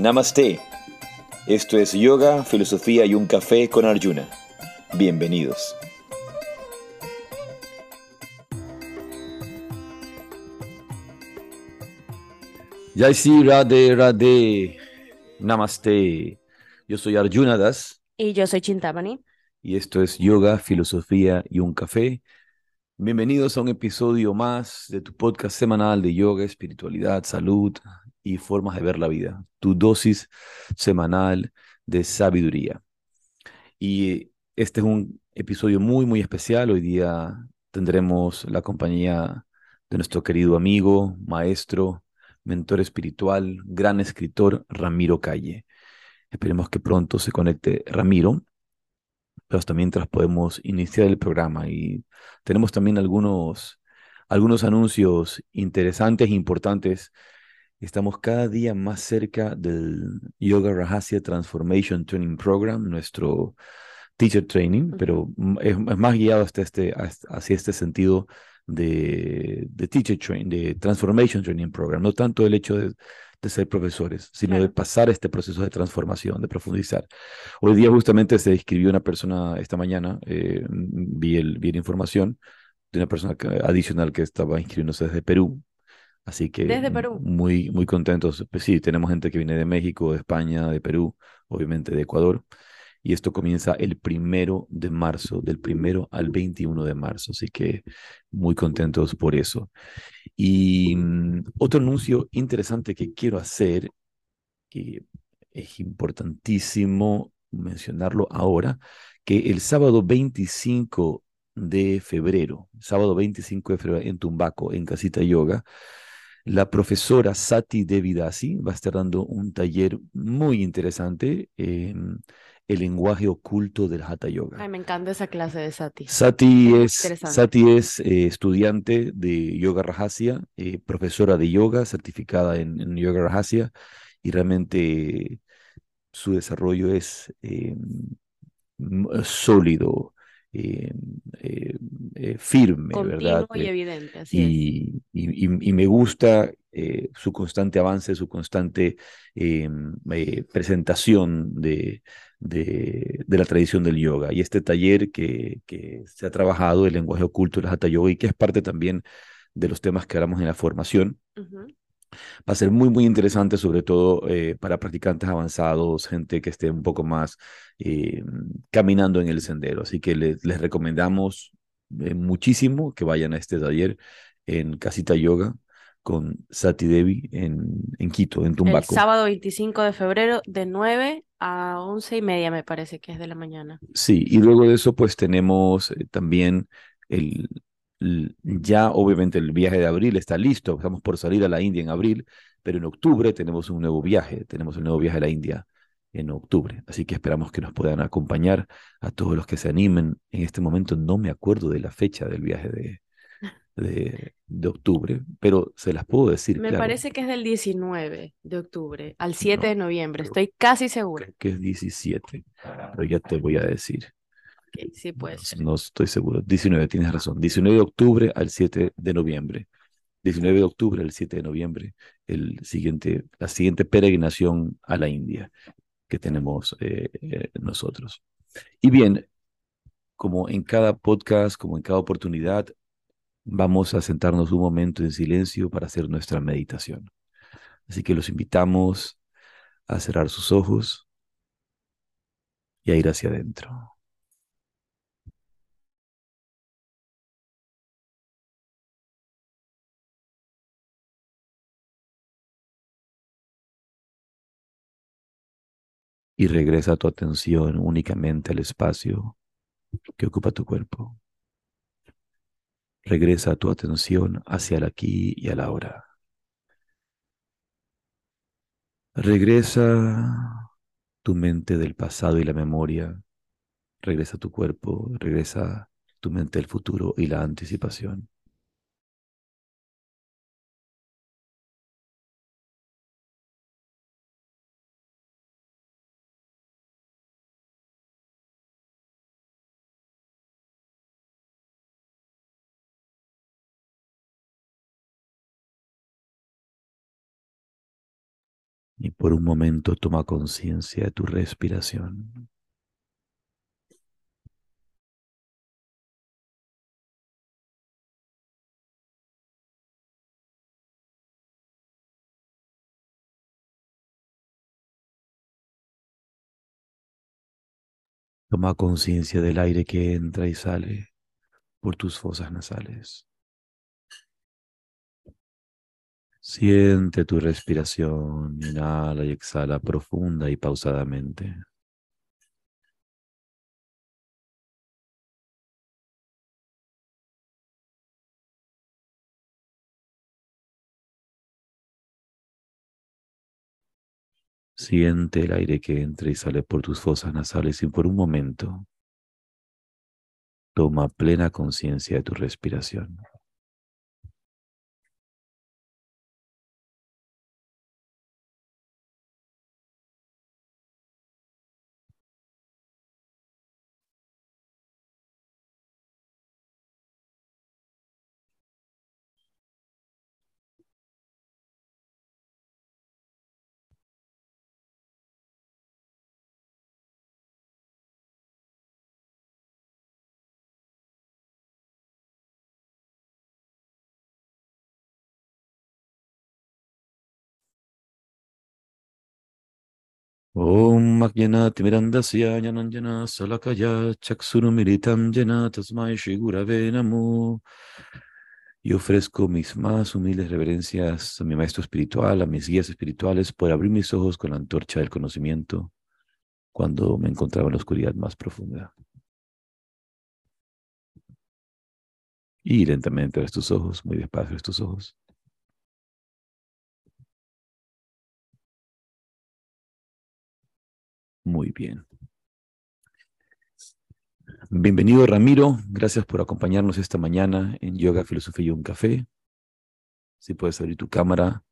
Namaste. Esto es Yoga, Filosofía y un Café con Arjuna. Bienvenidos. Jai Sri Radhe Radhe. Namaste. Yo soy Arjuna Das. Y yo soy Chintamani. Y esto es Yoga, Filosofía y un Café. Bienvenidos a un episodio más de tu podcast semanal de yoga, espiritualidad, salud y formas de ver la vida. Tu dosis semanal de sabiduría. Y este es un episodio muy, muy especial. Hoy día tendremos la compañía de nuestro querido amigo, maestro, mentor espiritual, gran escritor Ramiro Calle. Esperemos que pronto se conecte Ramiro, pero hasta mientras podemos iniciar el programa y tenemos también algunos, algunos anuncios interesantes e importantes. Estamos cada día más cerca del Yoga Rahasya Transformation Training Program, nuestro teacher training, pero es, más guiado hasta este, hacia este sentido de, de teacher training, de transformation training program, no tanto el hecho de, de ser profesores, sino de pasar este proceso de transformación, de profundizar. Hoy día justamente se escribió una persona, esta mañana, eh, vi, el, vi la información de una persona adicional que estaba inscribiéndose desde Perú. Así que desde Perú. muy, muy contentos. Pues sí, tenemos gente que viene de México, de España, de Perú, obviamente de Ecuador y esto comienza el primero de marzo, del primero al 21 de marzo, así que muy contentos por eso. Y mm, otro anuncio interesante que quiero hacer, que es importantísimo mencionarlo ahora, que el sábado 25 de febrero, sábado 25 de febrero en Tumbaco, en Casita Yoga, la profesora Sati Devidasi va a estar dando un taller muy interesante el lenguaje oculto del Hatha Yoga. Ay, me encanta esa clase de Sati. Sati es, Sati es eh, estudiante de Yoga Rajasya, eh, profesora de yoga, certificada en, Yoga Rajasya, y realmente su desarrollo es eh, sólido, firme, ¿verdad? y evidente, así y, y, me gusta su constante avance, su constante presentación de, de, la tradición del yoga. Y este taller que, que se ha trabajado, el lenguaje oculto del Hatha Yoga, y que es parte también de los temas que hablamos en la formación, va a ser muy, muy interesante, sobre todo eh, para practicantes avanzados, gente que esté un poco más eh, caminando en el sendero. Así que les, les recomendamos eh, muchísimo que vayan a este taller en Casita Yoga con Sati Devi en, en Quito, en Tumbaco. El sábado 25 de febrero de 9 a once y media, me parece que es de la mañana. Sí, y luego de eso, pues tenemos también el, ya obviamente el viaje de abril está listo, estamos por salir a la India en abril, pero en octubre tenemos un nuevo viaje, tenemos un nuevo viaje a la India en octubre, así que esperamos que nos puedan acompañar a todos los que se animen. En este momento no me acuerdo de la fecha del viaje de, de, de, octubre, pero se las puedo decir. Me parece que es del 19 de octubre al 7 de noviembre, estoy casi seguro. que es 17, pero ya te voy a decir. Sí puede ser. No estoy seguro. 19, tienes razón. 19 de octubre al 7 de noviembre. 19 de octubre al 7 de noviembre, el siguiente, la siguiente peregrinación a la India que tenemos eh, eh, nosotros. Y bien, como en cada podcast, como en cada oportunidad, vamos a sentarnos un momento en silencio para hacer nuestra meditación. Así que los invitamos a cerrar sus ojos y a ir hacia adentro. Y regresa tu atención únicamente al espacio que ocupa tu cuerpo. Regresa tu atención hacia el aquí y el ahora. Regresa tu mente del pasado y la memoria. Regresa tu cuerpo. Regresa tu mente del futuro y la anticipación. Y por un momento toma conciencia de tu respiración. Toma conciencia del aire que entra y sale por tus fosas nasales. Siente tu respiración, inhala y exhala profunda y pausadamente. Siente el aire que entra y sale por tus fosas nasales y por un momento toma plena conciencia de tu respiración. Chaksurumiritam Jana Tasmai Shigurave Namo. Y ofrezco mis más humildes reverencias a mi maestro espiritual, a mis guías espirituales, por abrir mis ojos con la antorcha del conocimiento cuando me encontraba en la oscuridad más profunda. Y lentamente abres tus ojos, muy despacio tus ojos. Muy bien. Bienvenido Ramiro, gracias por acompañarnos esta mañana en Yoga, Filosofía y un Café. Si puedes abrir tu cámara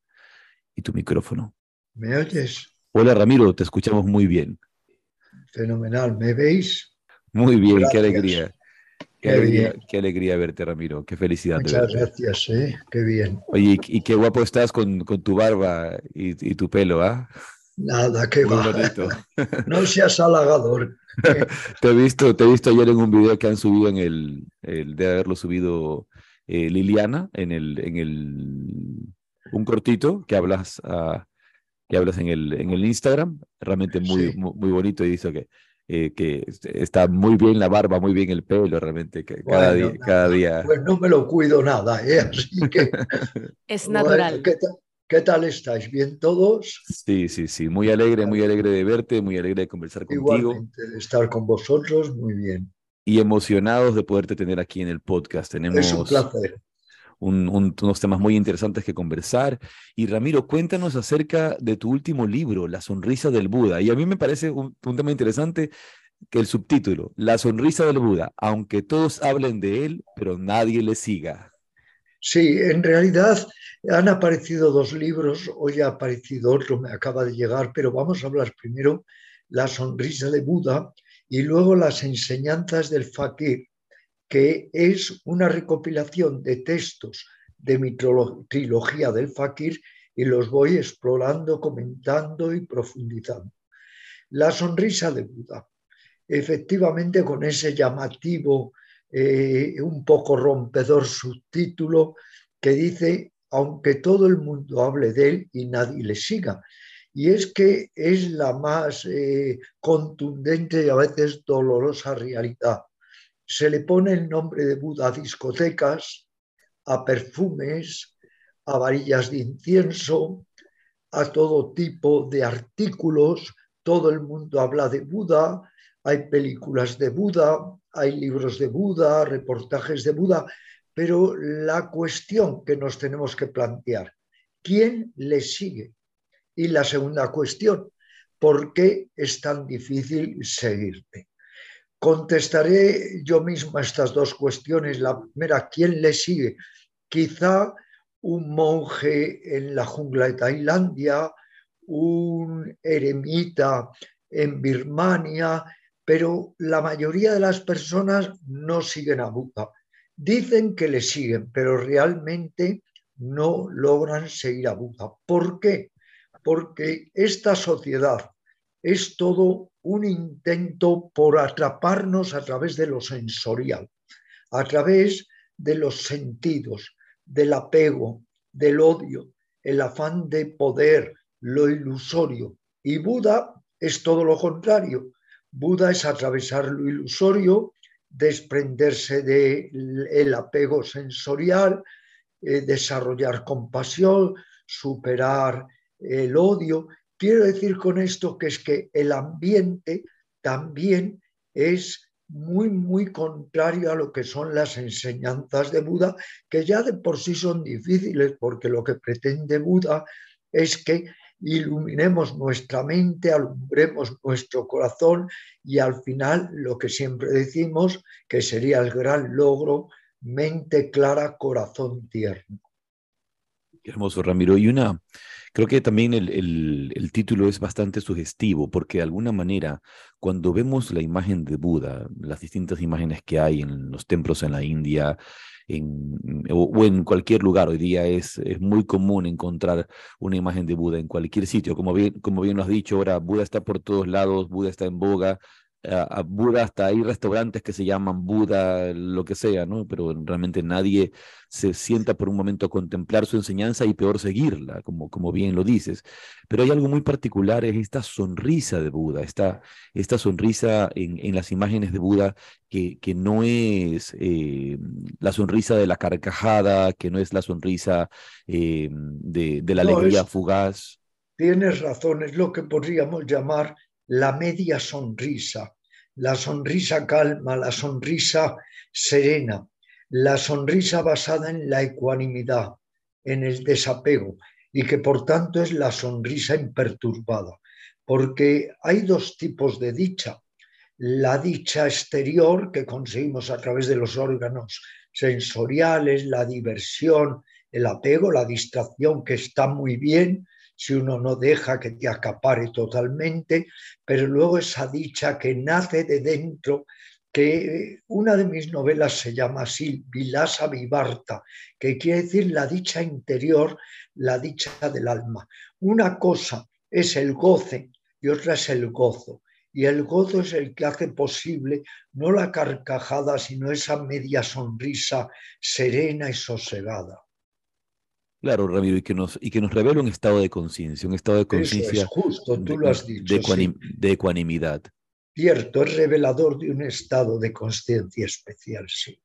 y tu micrófono. ¿Me oyes? Hola Ramiro, te escuchamos muy bien. Fenomenal, ¿me veis? Muy bien, qué alegría. Qué, Qué alegría, qué alegría verte Ramiro, qué felicidad de Muchas gracias, ¿eh? Qué bien. Oye, y, y qué guapo estás con, con tu barba y, y tu pelo, ¿ah? Nada, qué Muy va. bonito. No seas halagador. Te he visto, te he visto ayer en un video que han subido en el, el de haberlo subido eh, Liliana, en el, en el, un cortito que hablas, ah, que hablas en el, en el Instagram, realmente muy, Sí. muy, muy bonito y dice que, eh, que está muy bien la barba, muy bien el pelo, realmente, que cada Bueno, día, cada día. Pues no me lo cuido nada, ¿eh? Así que. Es bueno, natural. ¿qué, ta- qué tal estáis? ¿Bien todos? Sí, sí, sí, muy alegre, muy alegre de verte, muy alegre de conversar contigo de estar con vosotros, muy bien. y emocionados de poderte tener aquí en el podcast. Tenemos Es un placer. un- un- unos temas muy interesantes que conversar. Y Ramiro, cuéntanos acerca de tu último libro, La sonrisa del Buda. Y a mí me parece un, un tema interesante que el subtítulo, La sonrisa del Buda, aunque todos hablen de él, pero nadie le siga. Sí, en realidad han aparecido dos libros, hoy ha aparecido otro, me acaba de llegar, pero vamos a hablar primero La sonrisa de Buda y luego las enseñanzas del fakir, que es una recopilación de textos de mi trilo- trilogía del fakir y los voy explorando, comentando y profundizando. La sonrisa de Buda, efectivamente con ese llamativo, eh, un poco rompedor subtítulo que dice, aunque todo el mundo hable de él y nadie le siga. Y es que es la más eh, contundente y a veces dolorosa realidad. Se le pone el nombre de Buda a discotecas, a perfumes, a varillas de incienso, a todo tipo de artículos. Todo el mundo habla de Buda, hay películas de Buda, hay libros de Buda, reportajes de Buda, pero la cuestión que nos tenemos que plantear, ¿quién le sigue? Y la segunda cuestión, ¿por qué es tan difícil seguirte? Contestaré yo misma estas dos cuestiones. La primera, ¿quién le sigue? Quizá un monje en la jungla de Tailandia, un eremita en Birmania, pero la mayoría de las personas no siguen a Buda. Dicen que le siguen, pero realmente no logran seguir a Buda. ¿Por qué? porque esta sociedad es todo un intento por atraparnos a través de lo sensorial, a través de los sentidos, del apego, del odio, el afán de poder, lo ilusorio. Y Buda es todo lo contrario. Buda es atravesar lo ilusorio, desprenderse del apego sensorial, eh, desarrollar compasión, superar el odio. Quiero decir con esto que es que el ambiente también es muy, muy contrario a lo que son las enseñanzas de Buda, que ya de por sí son difíciles, porque lo que pretende Buda es que iluminemos nuestra mente, alumbremos nuestro corazón y al final lo que siempre decimos que sería el gran logro, mente clara, corazón tierno. Hermoso, Ramiro. Y una, Creo que también el, título es bastante sugestivo porque de alguna manera cuando vemos la imagen de Buda, las distintas imágenes que hay en los templos en la India, en, o, en cualquier lugar. Hoy día es, es, muy común encontrar una imagen de Buda en cualquier sitio. Como bien, como bien lo has dicho, ahora Buda está por todos lados, Buda está en boga, a, Buda, hasta hay restaurantes que se llaman Buda, lo que sea, ¿no? Pero realmente nadie se sienta por un momento a contemplar su enseñanza y peor seguirla, como, como bien lo dices. Pero hay algo muy particular, es esta sonrisa de Buda, esta, esta sonrisa en, en las imágenes de Buda que, que no es eh, la sonrisa de la carcajada, que no es la sonrisa eh, de, de, la alegría fugaz. Tienes razón, es lo que podríamos llamar la media sonrisa, la sonrisa calma, la sonrisa serena, la sonrisa basada en la ecuanimidad, en el desapego, y que por tanto es la sonrisa imperturbada, porque hay dos tipos de dicha. La dicha exterior que conseguimos a través de los órganos sensoriales, la diversión, el apego, la distracción, que está muy bien, si uno no deja que te acapare totalmente, pero luego esa dicha que nace de dentro, que una de mis novelas se llama así, Vilasa Vivarta, que quiere decir la dicha interior, la dicha del alma. Una cosa es el goce y otra es el gozo. Y el gozo es el que hace posible no la carcajada, sino esa media sonrisa serena y sosegada. Claro, Ramiro, y que nos, y que nos revela un estado de conciencia, un estado de conciencia. justo, tú lo has dicho. De, ecuanimidad. Cierto, es revelador de un estado de conciencia especial, sí.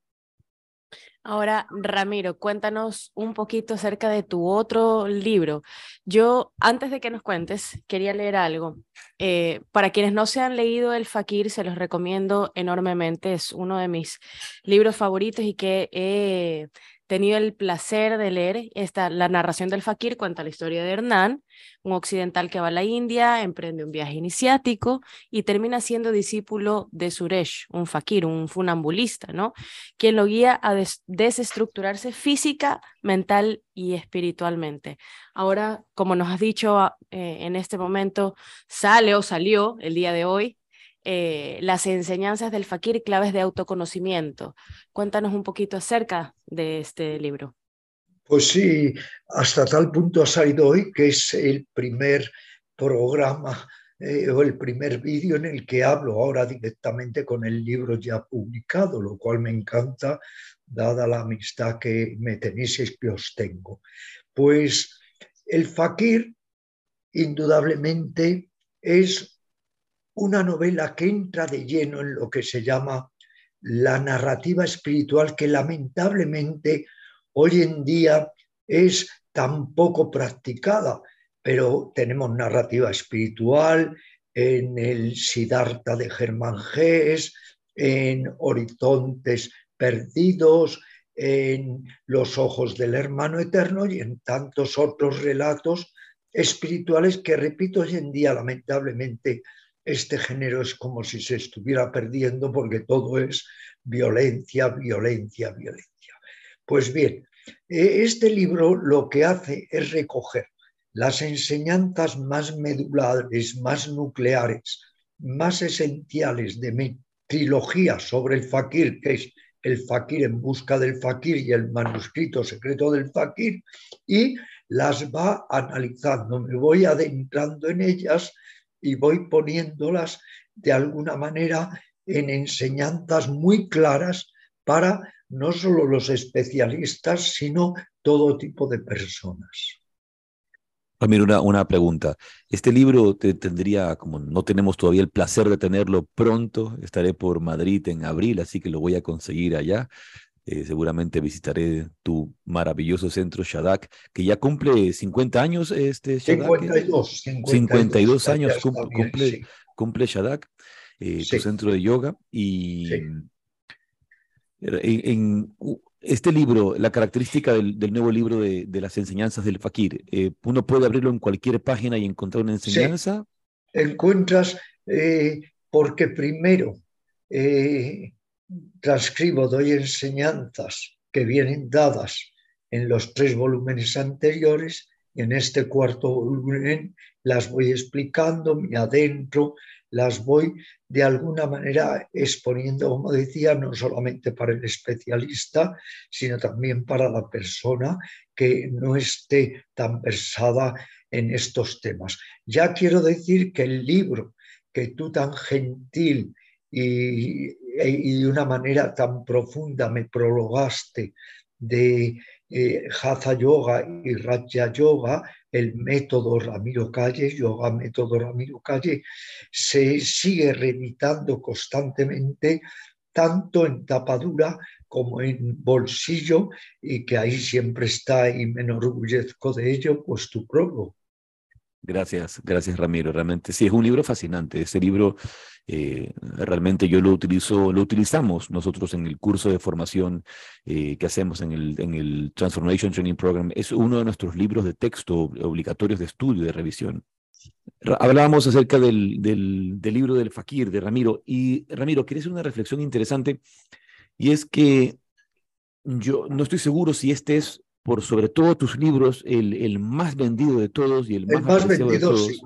Ahora, Ramiro, cuéntanos un poquito acerca de tu otro libro. Yo, antes de que nos cuentes, quería leer algo. Eh, para quienes no se han leído El Fakir, se los recomiendo enormemente. Es uno de mis libros favoritos y que he tenido el placer de leer esta, la narración del Fakir, cuenta la historia de Hernán, un occidental que va a la India, emprende un viaje iniciático y termina siendo discípulo de Suresh, un Fakir, un funambulista, ¿no? Quien lo guía a desestructurarse física, mental y espiritualmente. Ahora, como nos has dicho ah, eh, en este momento, sale o salió el día de hoy eh, las enseñanzas del Fakir, claves de autoconocimiento. Cuéntanos un poquito acerca de este libro. Pues sí, hasta tal punto ha salido hoy que es el primer programa eh, o el primer vídeo en el que hablo ahora directamente con el libro ya publicado, lo cual me encanta, dada la amistad que me tenéis y que os tengo. Pues el Fakir, indudablemente, es una novela que entra de lleno en lo que se llama la narrativa espiritual que lamentablemente hoy en día es tan poco practicada, pero tenemos narrativa espiritual en el Siddhartha de Germán Gess, en Horizontes Perdidos, en Los Ojos del Hermano Eterno y en tantos otros relatos espirituales que, repito, hoy en día lamentablemente este género es como si se estuviera perdiendo porque todo es violencia, violencia, violencia. Pues bien, e, este libro lo que hace es recoger las enseñanzas más medulares, más nucleares, más esenciales de mi trilogía sobre el fakir, que es el fakir en busca del fakir y el manuscrito secreto del fakir, y las va analizando, me voy adentrando en ellas y voy poniéndolas de alguna manera en enseñanzas muy claras para no solo los especialistas, sino todo tipo de personas. Ramiro, una, una pregunta. Este libro te, tendría, como no tenemos todavía el placer de tenerlo pronto, estaré por Madrid en abril, así que lo voy a conseguir allá. Eh, seguramente visitaré tu maravilloso centro Shadak, que ya cumple 50 años. Este Shadak, 52, 52, años cumple, cumple, Shadak, eh, tu centro de yoga. Y en, este libro, la característica del, nuevo libro de, las enseñanzas del Fakir, eh, uno puede abrirlo en cualquier página y encontrar una enseñanza. Encuentras, porque primero transcribo, doy enseñanzas que vienen dadas en los tres volúmenes anteriores y en este cuarto volumen las voy explicando, me adentro, las voy de alguna manera exponiendo, como decía, no solamente para el especialista, sino también para la persona que no esté tan versada en estos temas. Ya quiero decir que el libro que tú tan gentil y, de una manera tan profunda me prologaste de eh, Hatha Yoga y Raja Yoga, el método Ramiro Calle, Yoga Método Ramiro Calle, se sigue reeditando constantemente, tanto en tapadura como en bolsillo, y que ahí siempre está y me enorgullezco de ello, pues tu prólogo. Gracias, gracias Ramiro. Realmente sí, es un libro fascinante. Ese libro eh, realmente yo lo utilizo, lo utilizamos nosotros en el curso de formación eh, que hacemos en el, en el Transformation Training Program. Es uno de nuestros libros de texto obligatorios de estudio, de revisión. Hablábamos acerca del, del, libro del Fakir, de Ramiro. Y Ramiro, quería hacer una reflexión interesante y es que yo no estoy seguro si este es por sobre todo tus libros, el, el más vendido de todos y el más, vendido, de todos.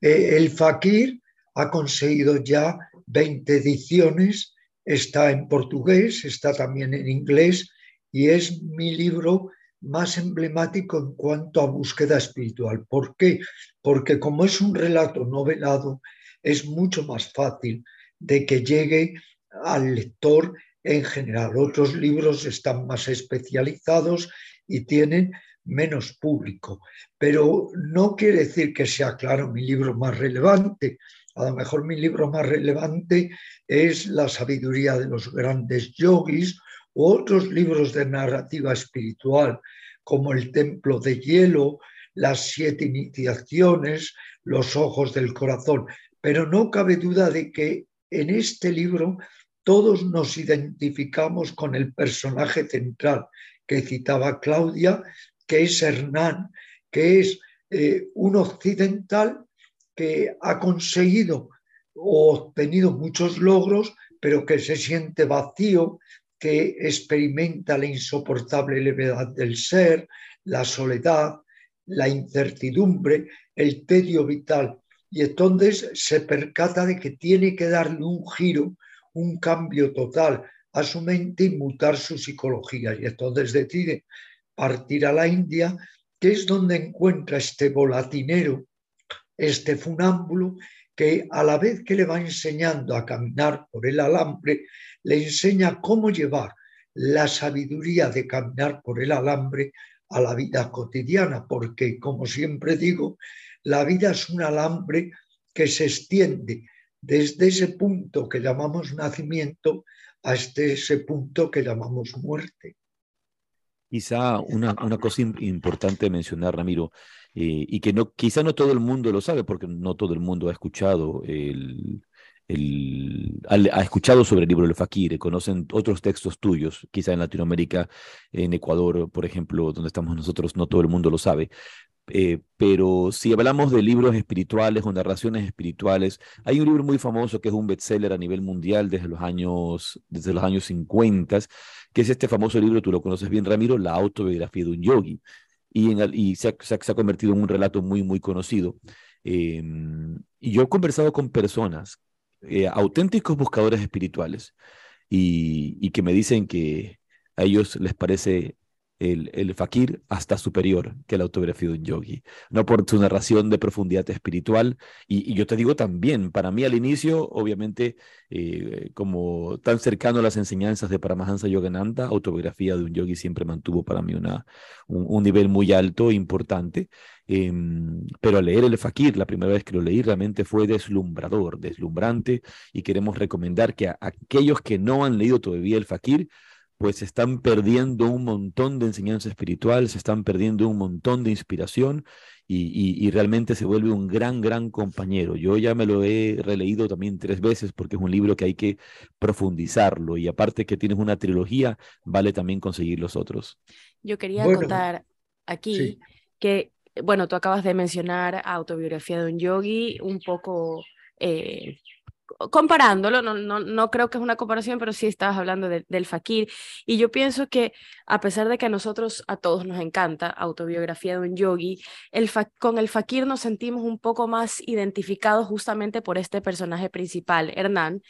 Eh, el Fakir ha conseguido ya 20 ediciones, está en portugués, está también en inglés y es mi libro más emblemático en cuanto a búsqueda espiritual. ¿Por qué? Porque como es un relato novelado, es mucho más fácil de que llegue al lector en general. Otros libros están más especializados y tienen menos público. Pero no quiere decir que sea, claro, mi libro más relevante. A lo mejor mi libro más relevante es La sabiduría de los grandes yogis u otros libros de narrativa espiritual, como El templo de hielo, Las siete iniciaciones, Los ojos del corazón. Pero no cabe duda de que en este libro todos nos identificamos con el personaje central, que citaba Claudia, que es Hernán, que es eh, un occidental que ha conseguido o obtenido muchos logros, pero que se siente vacío, que experimenta la insoportable levedad del ser, la soledad, la incertidumbre, el tedio vital. Y entonces se percata de que tiene que darle un giro, un cambio total a su mente y mutar su psicología. Y entonces decide partir a la India, que es donde encuentra este volatinero, este funámbulo, que a la vez que le va enseñando a caminar por el alambre, le enseña cómo llevar la sabiduría de caminar por el alambre a la vida cotidiana, porque como siempre digo, la vida es un alambre que se extiende desde ese punto que llamamos nacimiento hasta ese punto que llamamos muerte. Quizá una, una cosa importante mencionar, Ramiro, eh, y que no, quizá no todo el mundo lo sabe, porque no todo el mundo ha escuchado el, ha escuchado sobre el libro del Fakir, conocen otros textos tuyos, quizá en Latinoamérica, en Ecuador, por ejemplo, donde estamos nosotros, no todo el mundo lo sabe, eh, pero si hablamos de libros espirituales o narraciones espirituales, hay un libro muy famoso que es un bestseller a nivel mundial desde los años, desde los años 50, que es este famoso libro, tú lo conoces bien, Ramiro, La autobiografía de un yogi. Y, en, se, ha, convertido en un relato muy, muy conocido. Em, y yo he conversado con personas, eh, auténticos buscadores espirituales, y que me dicen que a ellos les parece el, el fakir hasta superior que la autobiografía de un yogi, no por su narración de profundidad espiritual. Y, yo te digo también, para mí al inicio, obviamente, eh, como tan cercano a las enseñanzas de Paramahansa Yogananda, autobiografía de un yogi siempre mantuvo para mí una, un, nivel muy alto, e importante. Em, pero al leer el Fakir, la primera vez que lo leí, realmente fue deslumbrador, deslumbrante, y queremos recomendar que a aquellos que no han leído todavía el Fakir, pues se están perdiendo un montón de enseñanza espiritual, se están perdiendo un montón de inspiración y, realmente se vuelve un gran, gran compañero. Yo ya me lo he releído también tres veces porque es un libro que hay que profundizarlo y aparte que tienes una trilogía, vale también conseguir los otros. Yo quería contar aquí que, bueno, tú acabas de mencionar autobiografía de un yogi, un poco... Eh, comparándolo, no, no, no creo que es una comparación, pero sí estabas hablando del fakir. Y yo pienso que a pesar de que a nosotros, a todos nos encanta autobiografía de un yogi, el con el fakir nos sentimos un poco más identificados justamente por este personaje principal, Hernán,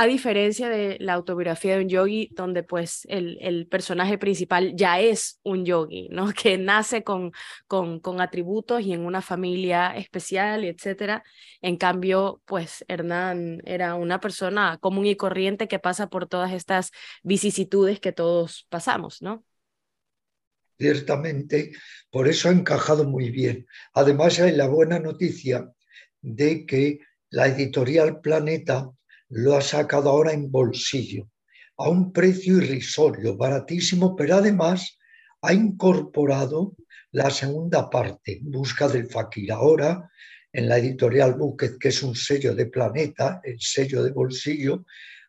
a diferencia de la autobiografía de un yogi, donde pues el, el personaje principal ya es un yogi, ¿no? Que nace con, con, con atributos y en una familia especial, etcétera. En cambio, pues Hernán era una persona común y corriente que pasa por todas estas vicisitudes que todos pasamos, ¿no? Ciertamente, por eso ha encajado muy bien. Además, hay la buena noticia de que la editorial Planeta lo ha sacado ahora en bolsillo, a un precio irrisorio, baratísimo, pero además ha incorporado la segunda parte, Busca del Fakir. Ahora, en la editorial Bucket, que es un sello de Planeta, el sello de bolsillo,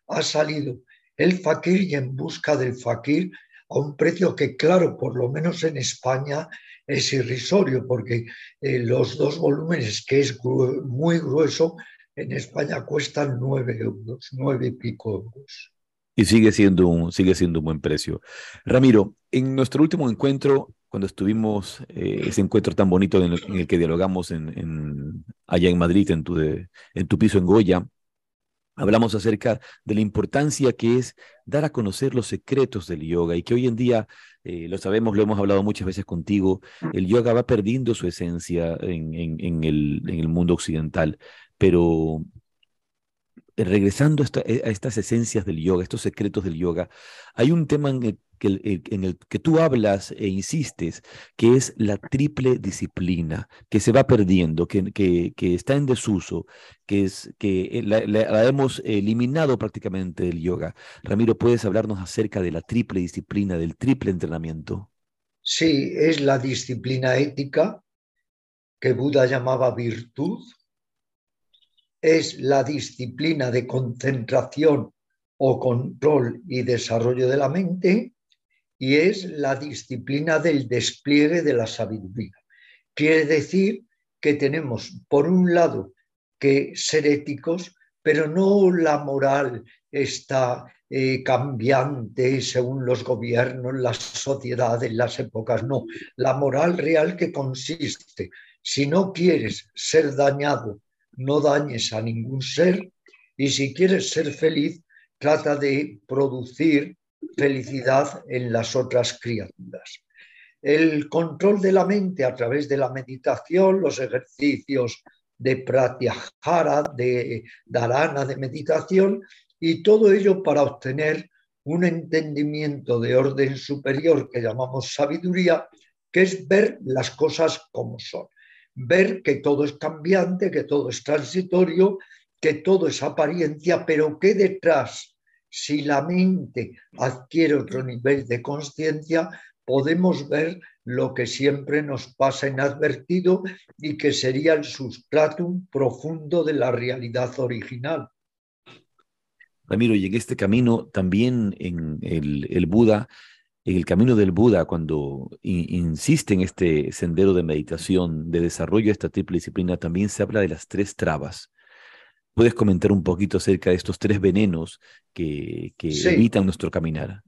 ha salido el Fakir y En Busca del Fakir a un precio que, claro, por lo menos en España es irrisorio, porque eh, los dos volúmenes, que es muy grueso, en España cuestan nueve euros, nueve y pico euros. Y sigue siendo, un, sigue siendo un buen precio. Ramiro, en nuestro último encuentro, cuando estuvimos, eh, ese encuentro tan bonito en el, que dialogamos en, allá en Madrid, en tu, en tu piso en Goya, hablamos acerca de la importancia que es dar a conocer los secretos del yoga y que hoy en día, eh, lo sabemos, lo hemos hablado muchas veces contigo, el yoga va perdiendo su esencia en, el, en el mundo occidental pero eh, regresando eh, a, estas esencias del yoga, estos secretos del yoga, hay un tema en el, que, tú hablas e insistes, que es la triple disciplina, que se va perdiendo, que, está en desuso, que, es, que eh, la, la, hemos eliminado prácticamente del yoga. Ramiro, ¿puedes hablarnos acerca de la triple disciplina, del triple entrenamiento? Sí, es la disciplina ética que Buda llamaba virtud, es la disciplina de concentración o control y desarrollo de la mente y es la disciplina del despliegue de la sabiduría. Quiere decir que tenemos, por un lado, que ser éticos, pero no la moral está eh, cambiante según los gobiernos, las sociedades, las épocas, no. La moral real que consiste, si no quieres ser dañado no dañes a ningún ser y si quieres ser feliz, trata de producir felicidad en las otras criaturas. El control de la mente a través de la meditación, los ejercicios de pratyahara, de dharana, de meditación, y todo ello para obtener un entendimiento de orden superior que llamamos sabiduría, que es ver las cosas como son ver que todo es cambiante, que todo es transitorio, que todo es apariencia, pero que detrás, si la mente adquiere otro nivel de conciencia, podemos ver lo que siempre nos pasa inadvertido y que sería el sustratum profundo de la realidad original. Ramiro, y en este camino también en el, el Buda el camino del Buda, cuando insiste en este sendero de meditación, de desarrollo de esta triple disciplina, también se habla de las tres trabas. ¿Puedes comentar un poquito acerca de estos tres venenos que, que evitan nuestro caminar?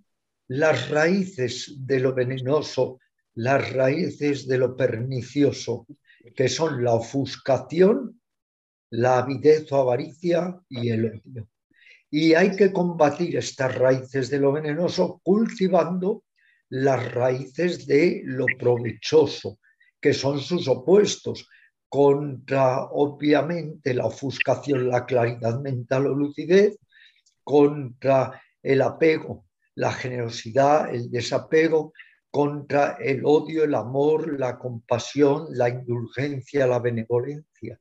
Las raíces de lo venenoso, las raíces de lo pernicioso, que son la ofuscación, la avidez o avaricia y el odio. Y hay que combatir estas raíces de lo venenoso cultivando las raíces de lo provechoso, que son sus opuestos, contra obviamente la ofuscación, la claridad mental o lucidez, contra el apego, la generosidad, el desapego, contra el odio, el amor, la compasión, la indulgencia, la benevolencia.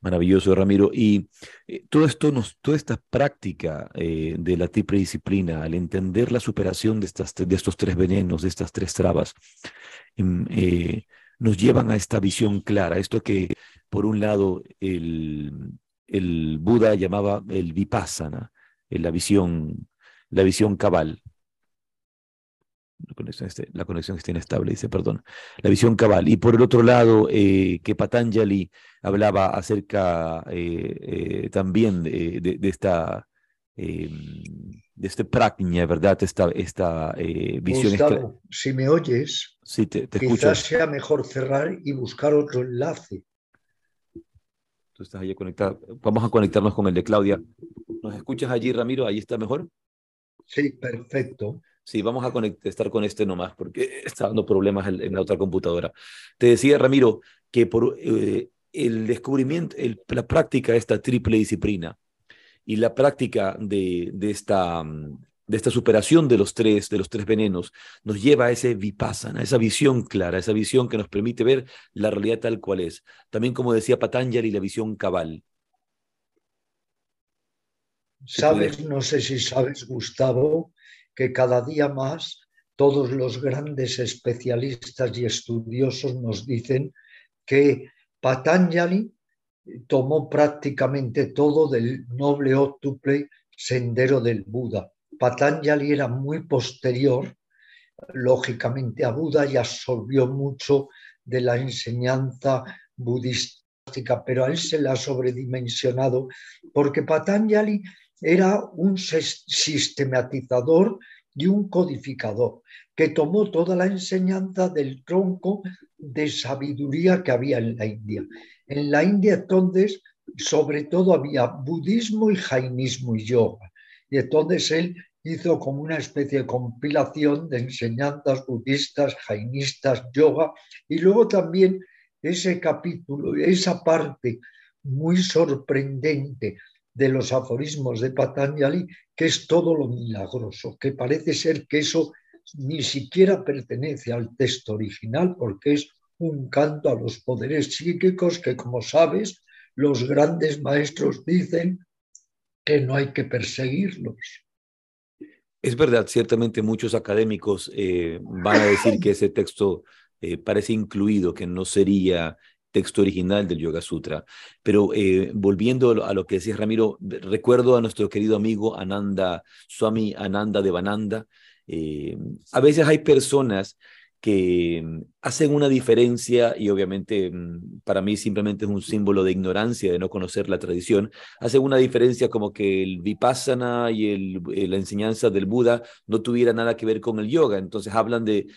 Maravilloso, Ramiro. Y eh, todo esto, nos, toda esta práctica eh, de la triple disciplina, al entender la superación de, estas, de estos tres venenos, de estas tres trabas, em, eh, nos llevan a esta visión clara. Esto que, por un lado, el, el Buda llamaba el vipassana, la visión, la visión cabal, la conexión, este, la conexión está inestable, dice, perdón, la visión cabal. Y por el otro lado, eh, que Patanjali hablaba acerca eh, eh, también de, de, esta, de este prajna, ¿verdad? Esta, esta visión. Gustavo, si me oyes, sí, te, te quizás sea mejor cerrar y buscar otro enlace. Tú estás allí conectado. Vamos a conectarnos con el de Claudia. ¿Nos escuchas allí, Ramiro? ¿Ahí está mejor? Sí, perfecto. Sí, vamos a estar con este nomás porque está dando problemas en, la otra computadora. Te decía, Ramiro, que por eh, el descubrimiento, la práctica de esta triple disciplina y la práctica de, esta, mm, de esta superación de los tres, de los tres venenos, nos lleva a ese vipassana, a esa visión clara, a esa visión que nos permite ver la realidad tal cual es. También, como decía Patanjali, la visión cabal. Sabes, no sé si sabes, Gustavo, que cada día más todos los grandes especialistas y estudiosos nos dicen que Patanjali tomó prácticamente todo del noble octuple sendero del Buda. Patanjali era muy posterior, lógicamente, a Buda y absorbió mucho de la enseñanza budística, pero a él se le ha sobredimensionado porque Patanjali era un sistematizador y un codificador que tomó toda la enseñanza del tronco de sabiduría que había en la India. En la India entonces, sobre todo, había budismo y jainismo y yoga. Y entonces él hizo como una especie de compilación de enseñanzas budistas, jainistas, yoga, y luego también ese capítulo, esa parte muy sorprendente de los aforismos de Patanjali, que es todo lo milagroso, que parece ser que eso ni siquiera pertenece al texto original, porque es un canto a los poderes psíquicos que, como sabes, los grandes maestros dicen que no hay que perseguirlos. Es verdad, ciertamente muchos académicos eh, van a decir que ese texto eh, parece incluido, que no sería texto original del Yoga Sutra. Pero eh, volviendo a lo que decía Ramiro, recuerdo a nuestro querido amigo Ananda, Swami Ananda de Bananda. Eh, a veces hay personas que mm, hacen una diferencia y obviamente mm, para mí simplemente es un símbolo de ignorancia, de no conocer la tradición, hacen una diferencia como que el vipassana y el, eh, la enseñanza del Buda no tuviera nada que ver con el yoga, entonces hablan de,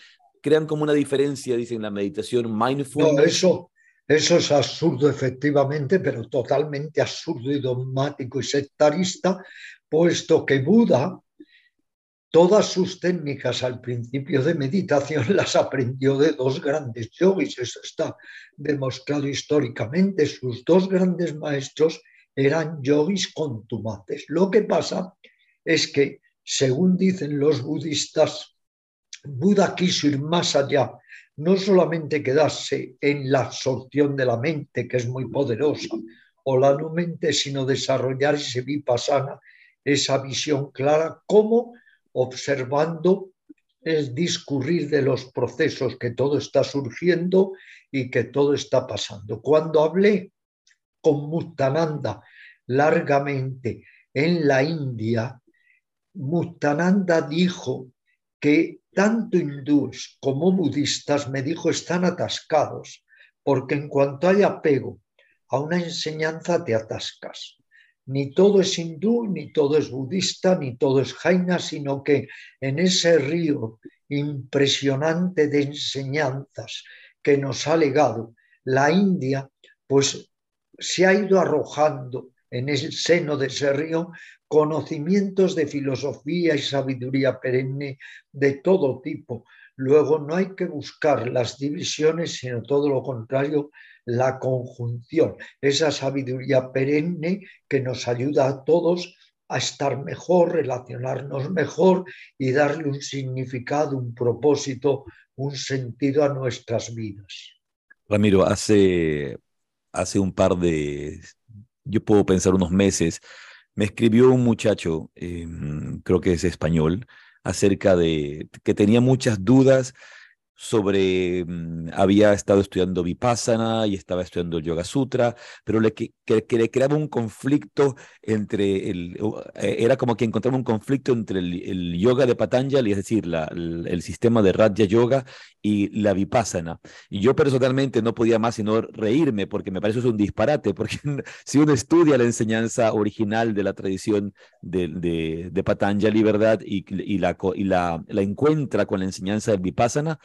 crean como una diferencia, dicen la meditación mindful. No, eso, eso es absurdo efectivamente, pero totalmente absurdo y dogmático y sectarista, puesto que Buda todas sus técnicas al principio de meditación las aprendió de dos grandes yogis, eso está demostrado históricamente. Sus dos grandes maestros eran yogis contumaces. Lo que pasa es que, según dicen los budistas, Buda quiso ir más allá no solamente quedarse en la absorción de la mente, que es muy poderosa, o la no mente, sino desarrollar ese vipassana, esa visión clara, como observando el discurrir de los procesos que todo está surgiendo y que todo está pasando. Cuando hablé con Muttananda largamente en la India, Muttananda dijo que tanto hindúes como budistas, me dijo, están atascados, porque en cuanto hay apego a una enseñanza te atascas. Ni todo es hindú, ni todo es budista, ni todo es jaina, sino que en ese río impresionante de enseñanzas que nos ha legado la India, pues se ha ido arrojando en el seno de ese río conocimientos de filosofía y sabiduría perenne de todo tipo. Luego no hay que buscar las divisiones, sino todo lo contrario, la conjunción, esa sabiduría perenne que nos ayuda a todos a estar mejor, relacionarnos mejor y darle un significado, un propósito, un sentido a nuestras vidas. Ramiro, hace, hace un par de, yo puedo pensar unos meses, me escribió un muchacho, em, creo que es español, acerca de que tenía muchas dudas sobre, mm, había estado estudiando Vipassana y estaba estudiando Yoga Sutra, pero le, que, le creaba un conflicto entre, el, eh, era como que encontraba un conflicto entre el, yoga de Patanjali, es decir, la, el, sistema de Raja Yoga y la Vipassana. Y yo personalmente no podía más sino reírme porque me parece eso un disparate, porque si uno estudia la enseñanza original de la tradición de, de, de Patanjali, ¿verdad? Y, y, la, y la, la encuentra con la enseñanza del Vipassana,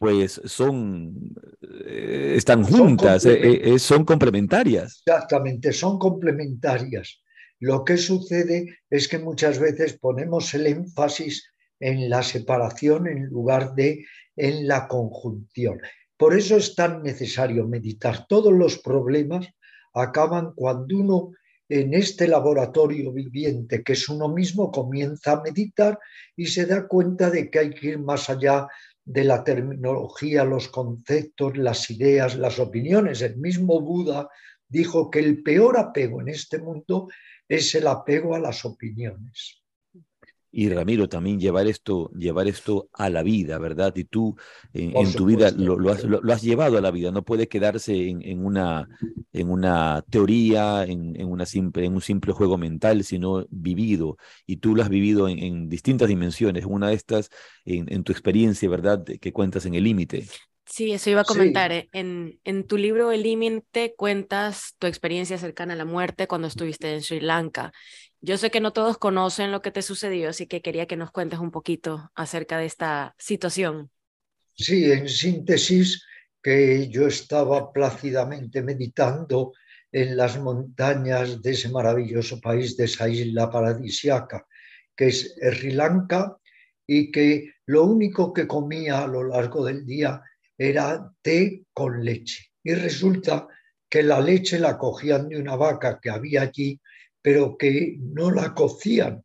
pues son, eh, están juntas, eh, eh, son, complementarias. Exactamente, son complementarias. Lo que sucede es que muchas veces ponemos el énfasis en la separación en lugar de en la conjunción. Por eso es tan necesario meditar. Todos los problemas acaban cuando uno en este laboratorio viviente que es uno mismo comienza a meditar y se da cuenta de que hay que ir más allá de la terminología, los conceptos, las ideas, las opiniones. El mismo Buda dijo que el peor apego en este mundo es el apego a las opiniones. Y Ramiro, también llevar esto, llevar esto a la vida, ¿verdad? Y tú en, tu vida lo, has, llevado a la vida, no puede quedarse en, una, en una teoría, en, una simple, en un simple juego mental, sino vivido. Y tú lo has vivido en, distintas dimensiones, una de estas en, tu experiencia, ¿verdad? Que cuentas en el límite. Sí, eso iba a comentar. ¿eh? En, en tu libro El Límite cuentas tu experiencia cercana a la muerte cuando estuviste en Sri Lanka. Yo sé que no todos conocen lo que te sucedió, así que quería que nos cuentes un poquito acerca de esta situación. Sí, en síntesis, que yo estaba plácidamente meditando en las montañas de ese maravilloso país, de esa isla paradisiaca, que es Sri Lanka, y que lo único que comía a lo largo del día era té con leche. Y resulta que la leche la cogían de una vaca que había allí, pero que no la cocían.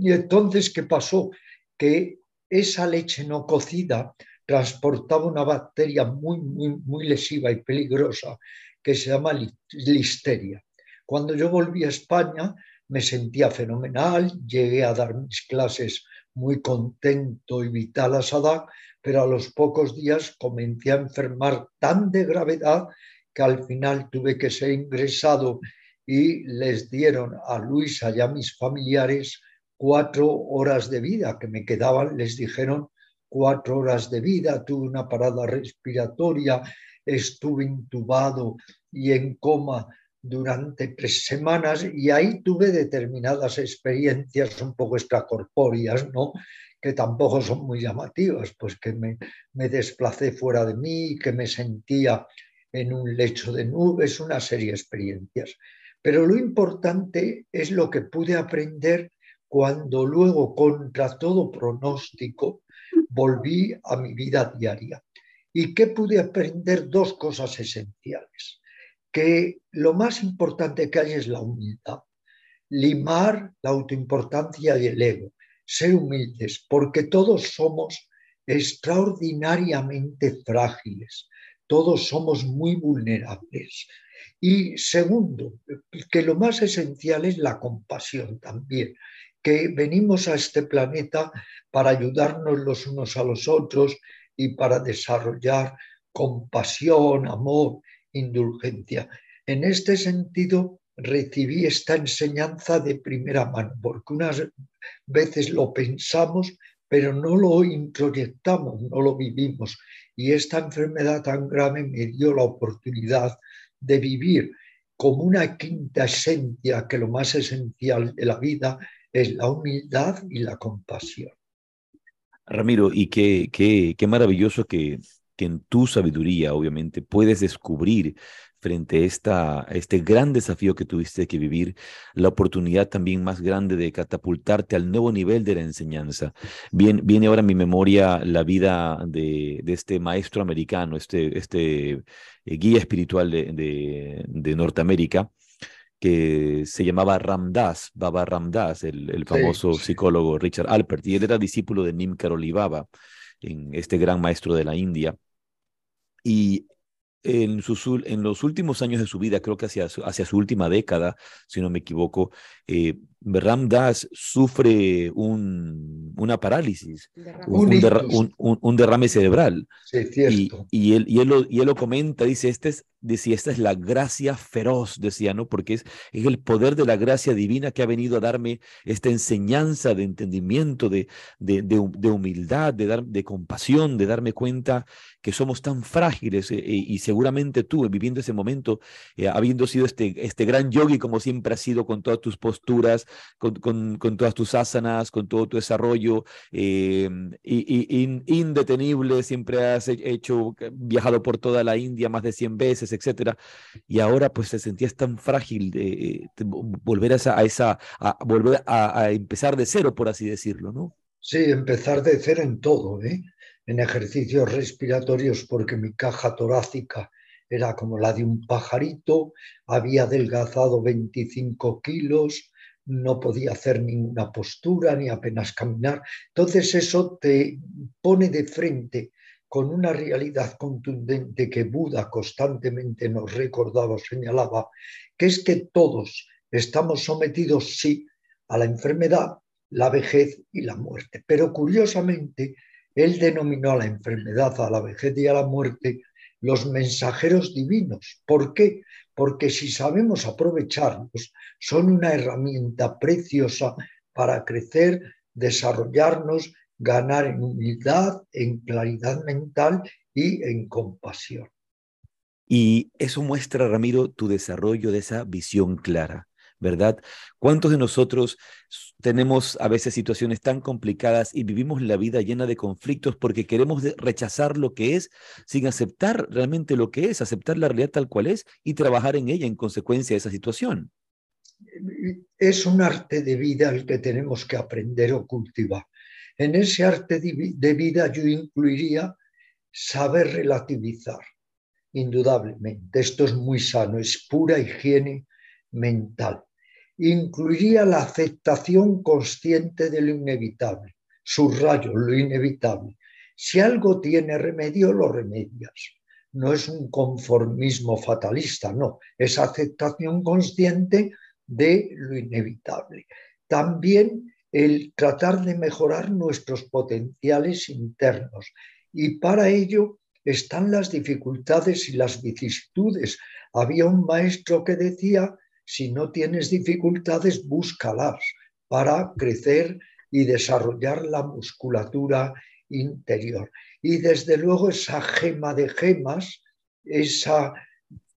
Y entonces, ¿qué pasó? Que esa leche no cocida transportaba una bacteria muy, muy, muy lesiva y peligrosa que se llama listeria. Cuando yo volví a España me sentía fenomenal, llegué a dar mis clases muy contento y vital a Sadá, pero a los pocos días comencé a enfermar tan de gravedad que al final tuve que ser ingresado y les dieron a Luisa y a mis familiares cuatro horas de vida que me quedaban, les dijeron cuatro horas de vida, tuve una parada respiratoria, estuve intubado y en coma durante tres semanas y ahí tuve determinadas experiencias un poco extracorpóreas, ¿no? Que tampoco son muy llamativas, pues que me, desplacé fuera de mí, que me sentía en un lecho de nubes, una serie de experiencias. Pero lo importante es lo que pude aprender cuando luego, contra todo pronóstico, volví a mi vida diaria. ¿Y qué pude aprender? Dos cosas esenciales. Que lo más importante que hay es la humildad. Limar la autoimportancia y el ego ser humildes, porque todos somos extraordinariamente frágiles, todos somos muy vulnerables. Y segundo, que lo más esencial es la compasión también, que venimos a este planeta para ayudarnos los unos a los otros y para desarrollar compasión, amor, indulgencia. En este sentido, recibí esta enseñanza de primera mano, porque unas veces lo pensamos, pero no lo introyectamos, no lo vivimos. Y esta enfermedad tan grave me dio la oportunidad de vivir como una quinta esencia, que lo más esencial de la vida es la humildad y la compasión. Ramiro, y qué, qué, qué maravilloso que, que en tu sabiduría, obviamente, puedes descubrir frente a, esta, este gran desafío que tuviste que vivir, la oportunidad también más grande de catapultarte al nuevo nivel de la enseñanza. Bien, viene ahora a mi memoria la vida de, de este maestro americano, este, este eh, guía espiritual de, de, Norteamérica, que se llamaba Ramdas, Baba Ramdas, el, el famoso psicólogo Richard Alpert, y él era discípulo de Nim Karoli Baba, en este gran maestro de la India. Y en, sus, en los últimos años de su vida, creo que hacia, hacia su última década, si no me equivoco, eh, Ram Das sufre un, una parálisis, un, un, derrame cerebral. y, y, él, y, él lo, y él lo comenta, dice, este es, decía, esta es la gracia feroz, decía, ¿no? Porque es, es el poder de la gracia divina que ha venido a darme esta enseñanza de entendimiento, de, de, de, humildad, de, dar, de compasión, de darme cuenta que somos tan frágiles eh, y seguramente tú, viviendo ese momento, eh, habiendo sido este, este gran yogi como siempre has sido con todas tus posturas, con, con, todas tus asanas, con todo tu desarrollo eh, y, indetenible, siempre has hecho, viajado por toda la India más de 100 veces, etcétera, y ahora pues te sentías tan frágil de, volver a esa, a esa a volver a, empezar de cero, por así decirlo, ¿no? Sí, empezar de cero en todo, ¿eh? en ejercicios respiratorios, porque mi caja torácica era como la de un pajarito, había adelgazado 25 kilos, no podía hacer ninguna postura ni apenas caminar. Entonces eso te pone de frente con una realidad contundente que Buda constantemente nos recordaba, señalaba, que es que todos estamos sometidos, sí, a la enfermedad, la vejez y la muerte. Pero curiosamente, él denominó a la enfermedad, a la vejez y a la muerte los mensajeros divinos. ¿Por qué? Porque si sabemos aprovecharlos, son una herramienta preciosa para crecer, desarrollarnos, ganar en humildad, en claridad mental y en compasión. Y eso muestra, Ramiro, tu desarrollo de esa visión clara. ¿Verdad? ¿Cuántos de nosotros tenemos a veces situaciones tan complicadas y vivimos la vida llena de conflictos porque queremos rechazar lo que es sin aceptar realmente lo que es, aceptar la realidad tal cual es y trabajar en ella en consecuencia de esa situación? Es un arte de vida el que tenemos que aprender o cultivar. En ese arte de vida yo incluiría saber relativizar, indudablemente. Esto es muy sano, es pura higiene mental incluiría la aceptación consciente de lo inevitable. Subrayo lo inevitable. Si algo tiene remedio, lo remedias. No es un conformismo fatalista, no, es aceptación consciente de lo inevitable. También el tratar de mejorar nuestros potenciales internos. Y para ello están las dificultades y las vicisitudes. Había un maestro que decía si no tienes dificultades, búscalas para crecer y desarrollar la musculatura interior. Y desde luego esa gema de gemas, esa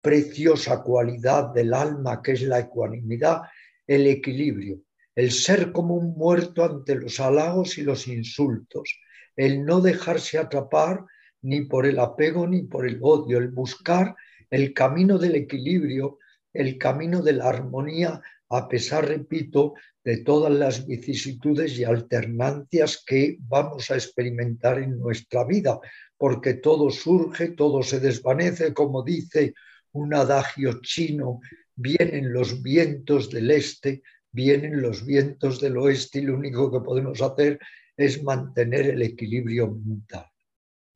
preciosa cualidad del alma que es la ecuanimidad, el equilibrio, el ser como un muerto ante los halagos y los insultos, el no dejarse atrapar ni por el apego ni por el odio, el buscar el camino del equilibrio el camino de la armonía, a pesar, repito, de todas las vicisitudes y alternancias que vamos a experimentar en nuestra vida, porque todo surge, todo se desvanece, como dice un adagio chino, vienen los vientos del este, vienen los vientos del oeste y lo único que podemos hacer es mantener el equilibrio mental.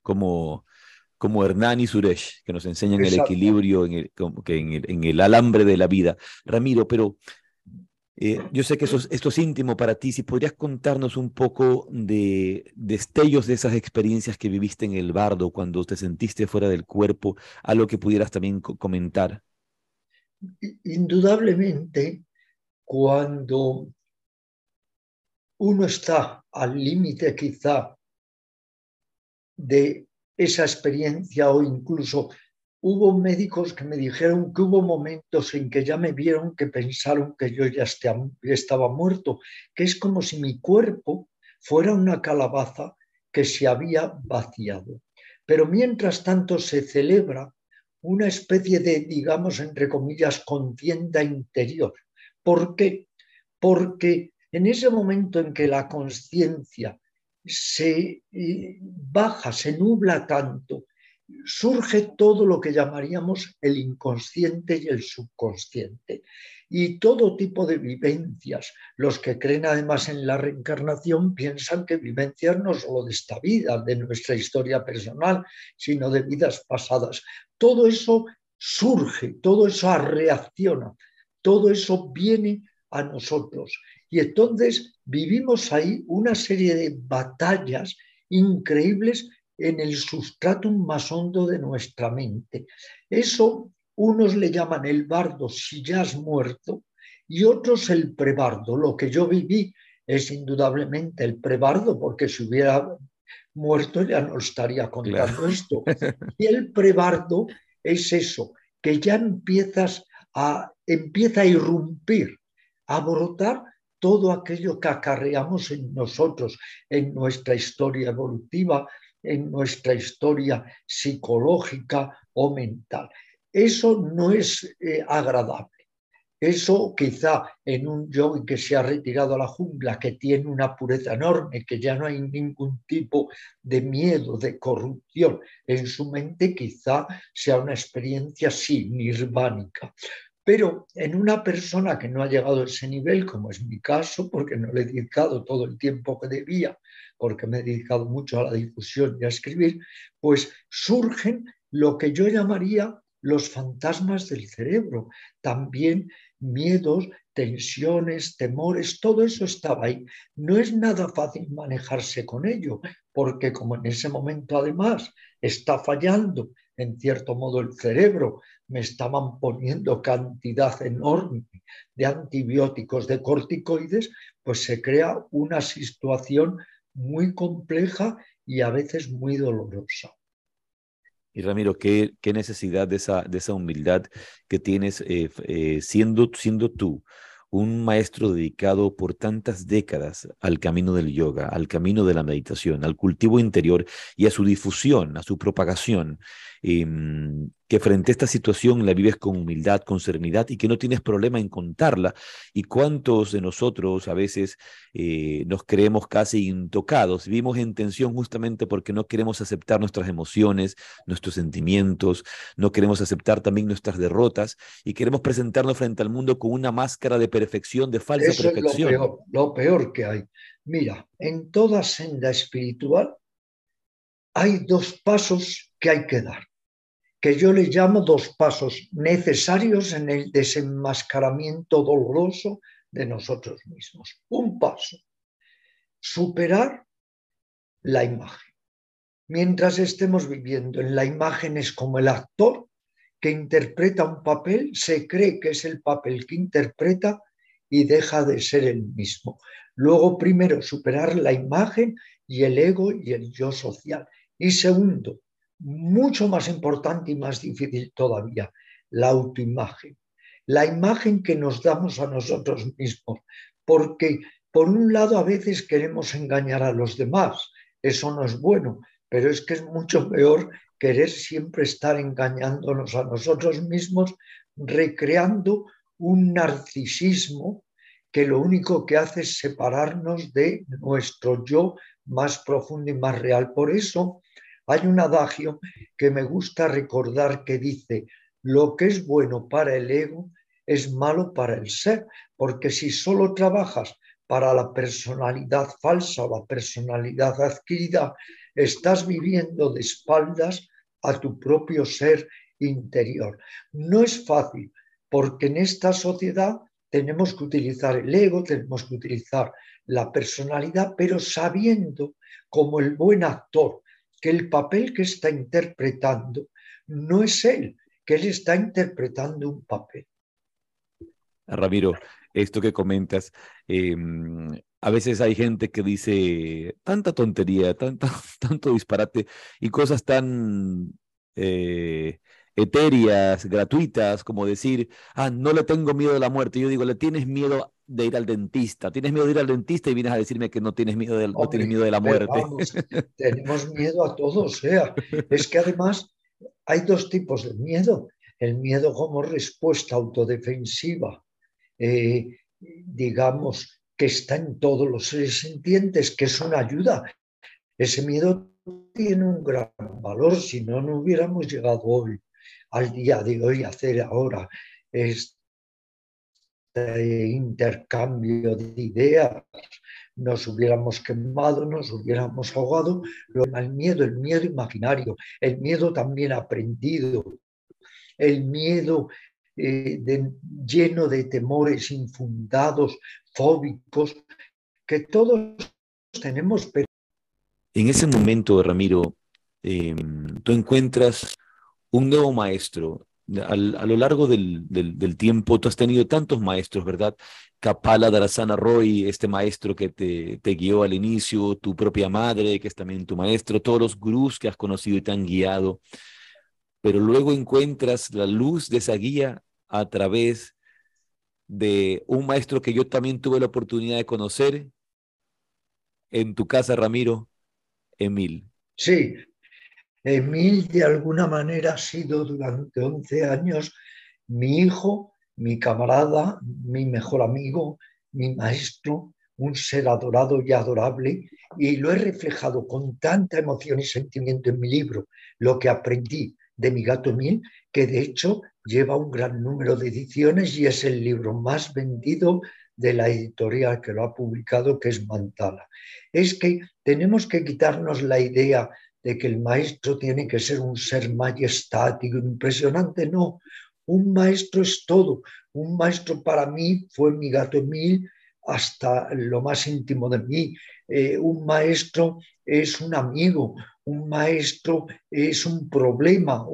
Como como Hernán y Suresh, que nos enseñan el equilibrio en el, en, el, alambre de la vida. Ramiro, pero eh, yo sé que eso, esto es íntimo para ti. Si podrías contarnos un poco de destellos de esas experiencias que viviste en el bardo cuando te sentiste fuera del cuerpo, algo que pudieras también comentar. Indudablemente, cuando uno está al límite quizá de esa experiencia o incluso hubo médicos que me dijeron que hubo momentos en que ya me vieron que pensaron que yo ya estaba muerto, que es como si mi cuerpo fuera una calabaza que se había vaciado. Pero mientras tanto se celebra una especie de, digamos, entre comillas, contienda interior. ¿Por qué? Porque en ese momento en que la conciencia se baja, se nubla tanto, surge todo lo que llamaríamos el inconsciente y el subconsciente. Y todo tipo de vivencias. Los que creen además en la reencarnación piensan que vivencias no solo de esta vida, de nuestra historia personal, sino de vidas pasadas. Todo eso surge, todo eso reacciona, todo eso viene a nosotros. Y entonces vivimos ahí una serie de batallas increíbles en el sustratum más hondo de nuestra mente. Eso unos le llaman el bardo si ya has muerto y otros el prebardo. Lo que yo viví es indudablemente el prebardo, porque si hubiera muerto ya no estaría contando esto. Y el prebardo es eso, que ya empiezas a, empieza a irrumpir, a brotar todo aquello que acarreamos en nosotros, en nuestra historia evolutiva, en nuestra historia psicológica o mental. Eso no es eh, agradable. Eso quizá en un yogi que se ha retirado a la jungla, que tiene una pureza enorme, que ya no hay ningún tipo de miedo, de corrupción en su mente, quizá sea una experiencia sí, nirvánica. Pero en una persona que no ha llegado a ese nivel, como es mi caso, porque no le he dedicado todo el tiempo que debía, porque me he dedicado mucho a la difusión y a escribir, pues surgen lo que yo llamaría los fantasmas del cerebro, también miedos, tensiones, temores, todo eso estaba ahí. No es nada fácil manejarse con ello, porque como en ese momento además está fallando en cierto modo el cerebro, me estaban poniendo cantidad enorme de antibióticos, de corticoides, pues se crea una situación muy compleja y a veces muy dolorosa. Y Ramiro, qué, necesidad de esa, humildad que tienes eh, eh, siendo tú un maestro dedicado por tantas décadas al camino del yoga, al camino de la meditación, al cultivo interior y a su difusión, a su propagación. Em, que frente a esta situación la vives con humildad, con serenidad y que no tienes problema en contarla. ¿Y cuántos de nosotros a veces eh, nos creemos casi intocados? Vivimos en tensión justamente porque no queremos aceptar nuestras emociones, nuestros sentimientos, no queremos aceptar también nuestras derrotas y queremos presentarnos frente al mundo con una máscara de perfección, de falsa perfección. Es lo peor, lo peor que hay. Mira, en toda senda espiritual hay dos pasos que hay que dar que yo le llamo dos pasos necesarios en el desenmascaramiento doloroso de nosotros mismos. Un paso, superar la imagen. Mientras estemos viviendo en la imagen es como el actor que interpreta un papel, se cree que es el papel que interpreta y deja de ser el mismo. Luego, primero, superar la imagen y el ego y el yo social. Y segundo, mucho más importante y más difícil todavía, la autoimagen, la imagen que nos damos a nosotros mismos, porque por un lado a veces queremos engañar a los demás, eso no es bueno, pero es que es mucho peor querer siempre estar engañándonos a nosotros mismos, recreando un narcisismo que lo único que hace es separarnos de nuestro yo más profundo y más real. Por eso, hay un adagio que me gusta recordar que dice, lo que es bueno para el ego es malo para el ser, porque si solo trabajas para la personalidad falsa o la personalidad adquirida, estás viviendo de espaldas a tu propio ser interior. No es fácil, porque en esta sociedad tenemos que utilizar el ego, tenemos que utilizar la personalidad, pero sabiendo como el buen actor que el papel que está interpretando no es él, que él está interpretando un papel. Ramiro, esto que comentas, em, a veces hay gente que dice tanta tontería, tanto disparate y cosas tan eh, etéreas, gratuitas, como decir, ah, no le tengo miedo a la muerte. Yo digo, le tienes miedo de ir al dentista. Tienes miedo de ir al dentista y vienes a decirme que no tienes miedo de, no tienes miedo de la muerte. tenemos miedo a todos, sea. Es que además hay dos tipos de miedo. El miedo como respuesta autodefensiva, eh, digamos, que está en todos los seres sintientes, que es una ayuda. Ese miedo tiene un gran valor, si no, no hubiéramos llegado hoy, al día de hoy, hacer ahora este intercambio de ideas, nos hubiéramos quemado, nos hubiéramos ahogado. El miedo, el miedo imaginario, el miedo también aprendido, el miedo eh, lleno de temores infundados, fóbicos, que todos tenemos. En ese momento, Ramiro, em, tú encuentras un nuevo maestro. a lo largo del, tiempo, tú has tenido tantos maestros, ¿verdad? Kapala Darasana Roy, este maestro que te, te, guió al inicio, tu propia madre, que es también tu maestro, todos los gurús que has conocido y te han guiado. Pero luego encuentras la luz de esa guía a través de un maestro que yo también tuve la oportunidad de conocer en tu casa, Ramiro, Emil. Sí, Emil de alguna manera ha sido durante 11 años mi hijo, mi camarada, mi mejor amigo, mi maestro, un ser adorado y adorable, y lo he reflejado con tanta emoción y sentimiento en mi libro, lo que aprendí de mi gato Emil, que de hecho lleva un gran número de ediciones y es el libro más vendido de la editorial que lo ha publicado, que es Mantala. Es que tenemos que quitarnos la idea de que el maestro tiene que ser un ser majestático, impresionante. No, un maestro es todo. Un maestro para mí fue mi gato Emil hasta lo más íntimo de mí. Eh, un maestro es un amigo, un maestro es un problema,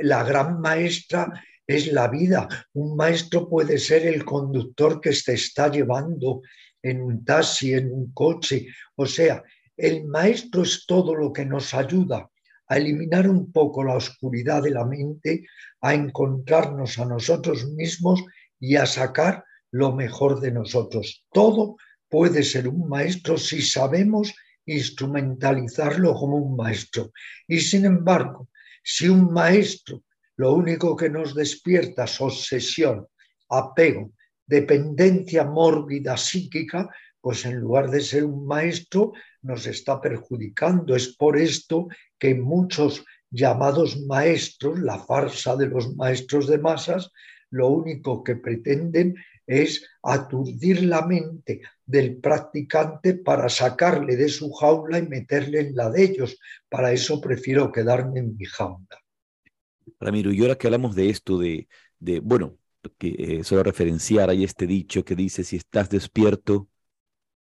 la gran maestra es la vida. Un maestro puede ser el conductor que te está llevando en un taxi, en un coche. O sea, el maestro es todo lo que nos ayuda a eliminar un poco la oscuridad de la mente, a encontrarnos a nosotros mismos y a sacar lo mejor de nosotros. Todo puede ser un maestro si sabemos instrumentalizarlo como un maestro. Y sin embargo, si un maestro lo único que nos despierta es obsesión, apego, dependencia mórbida psíquica, pues en lugar de ser un maestro nos está perjudicando. Es por esto que muchos llamados maestros, la farsa de los maestros de masas, lo único que pretenden es aturdir la mente del practicante para sacarle de su jaula y meterle en la de ellos. Para eso prefiero quedarme en mi jaula. Ramiro, y ahora que hablamos de esto, de, de bueno, que eh, solo referenciar, hay este dicho que dice, si estás despierto,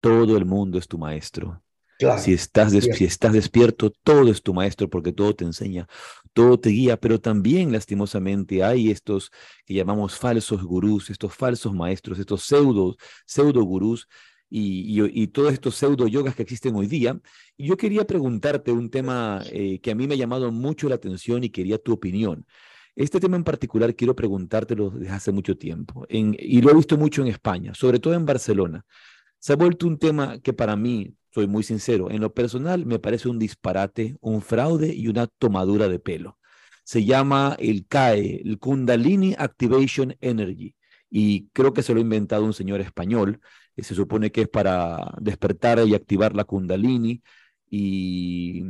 todo el mundo es tu maestro. Si, estás si estás despierto, todo es tu maestro porque todo te enseña, todo te guía, pero también lastimosamente hay estos que llamamos falsos gurús, estos falsos maestros, estos pseudo, pseudo gurús y, todos estos pseudo yogas que existen hoy día. Y yo quería preguntarte un tema eh, que a mí me ha llamado mucho la atención y quería tu opinión. Este tema en particular quiero preguntártelo desde hace mucho tiempo y lo he visto mucho en España, sobre todo en Barcelona. Se ha vuelto un tema que para mí, soy muy sincero, en lo personal me parece un disparate, un fraude y una tomadura de pelo. Se llama el CAE, el Kundalini Activation Energy, y creo que se lo ha inventado un señor español se supone que es para despertar y activar la kundalini. Y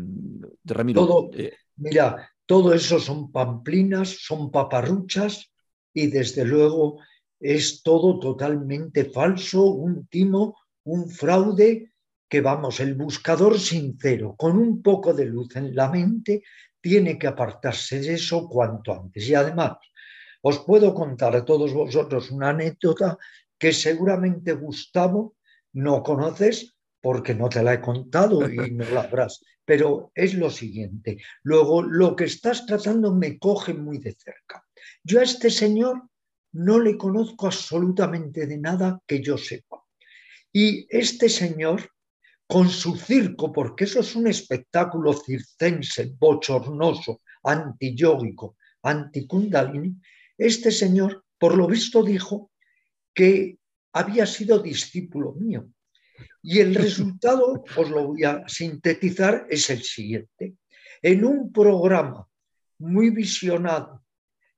Ramiro. Todo, eh, mira, todo eso son pamplinas, son paparruchas y desde luego es todo totalmente falso, un timo, un fraude que vamos, el buscador sincero, con un poco de luz en la mente, tiene que apartarse de eso cuanto antes. Y además, os puedo contar a todos vosotros una anécdota que seguramente Gustavo no conoces porque no te la he contado y no la habrás. Pero es lo siguiente. Luego, lo que estás tratando me coge muy de cerca. Yo a este señor no le conozco absolutamente de nada que yo sepa. Y este señor, con su circo, porque eso es un espectáculo circense, bochornoso, antiyógico, anti-Kundalini, este señor, por lo visto, dijo que había sido discípulo mío. Y el resultado, os lo voy a sintetizar, es el siguiente. En un programa muy visionado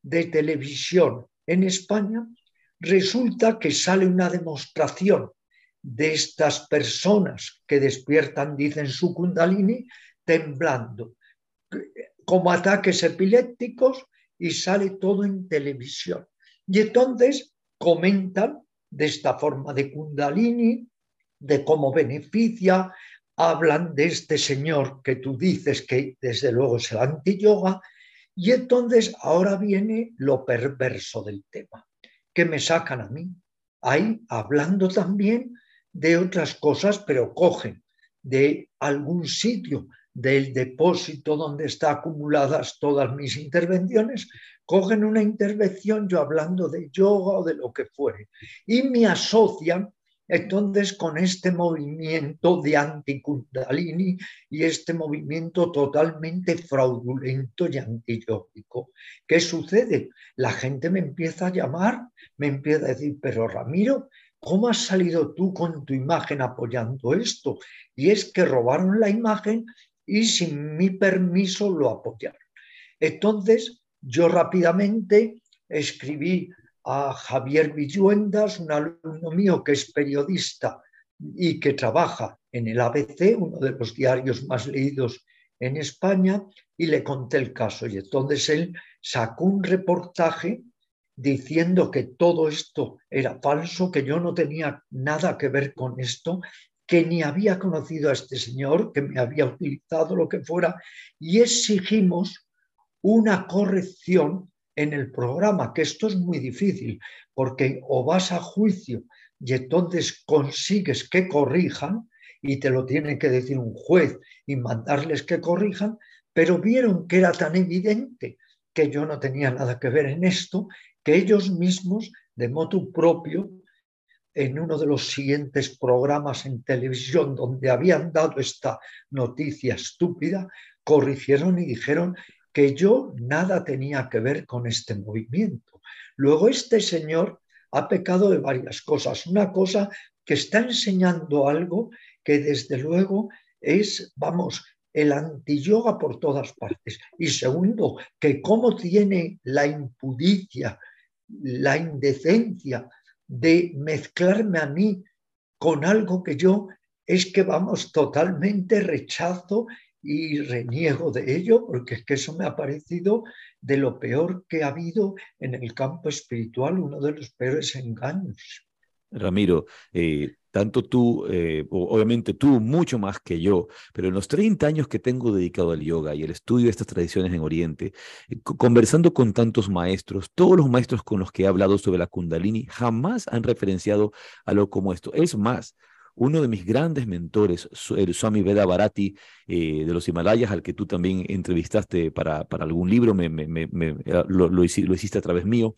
de televisión en España, resulta que sale una demostración de estas personas que despiertan, dicen su kundalini, temblando, como ataques epilépticos y sale todo en televisión. Y entonces comentan de esta forma de kundalini, de cómo beneficia, hablan de este señor que tú dices que desde luego es el anti-yoga, y entonces ahora viene lo perverso del tema, que me sacan a mí, ahí hablando también de otras cosas, pero cogen de algún sitio del depósito donde están acumuladas todas mis intervenciones, cogen una intervención yo hablando de yoga o de lo que fuere y me asocian entonces con este movimiento de anti-Kundalini y este movimiento totalmente fraudulento y antiyógico. ¿Qué sucede? La gente me empieza a llamar, me empieza a decir, pero Ramiro, ¿cómo has salido tú con tu imagen apoyando esto? Y es que robaron la imagen y sin mi permiso lo apoyaron. Entonces, yo rápidamente escribí a Javier Villuendas, un alumno mío que es periodista y que trabaja en el ABC, uno de los diarios más leídos en España, y le conté el caso. Y entonces él sacó un reportaje diciendo que todo esto era falso, que yo no tenía nada que ver con esto, que ni había conocido a este señor, que me había utilizado lo que fuera, y exigimos una corrección en el programa, que esto es muy difícil, porque o vas a juicio y entonces consigues que corrijan, y te lo tiene que decir un juez y mandarles que corrijan, pero vieron que era tan evidente que yo no tenía nada que ver en esto, que ellos mismos, de modo propio, en uno de los siguientes programas en televisión donde habían dado esta noticia estúpida, corrigieron y dijeron que yo nada tenía que ver con este movimiento. Luego este señor ha pecado de varias cosas. Una cosa que está enseñando algo que desde luego es, vamos, el anti-yoga por todas partes. Y segundo, que cómo tiene la impudicia, la indecencia de mezclarme a mí con algo que yo es que vamos totalmente rechazo y reniego de ello, porque es que eso me ha parecido de lo peor que ha habido en el campo espiritual, uno de los peores engaños. Ramiro, eh, tanto tú, eh, obviamente tú mucho más que yo, pero en los 30 años que tengo dedicado al yoga y el estudio de estas tradiciones en Oriente, eh, conversando con tantos maestros, todos los maestros con los que he hablado sobre la kundalini jamás han referenciado algo como esto. Es más, uno de mis grandes mentores, el Swami Veda Bharati de los Himalayas, al que tú también entrevistaste para, para algún libro, me, me, lo, lo, hiciste a través mío,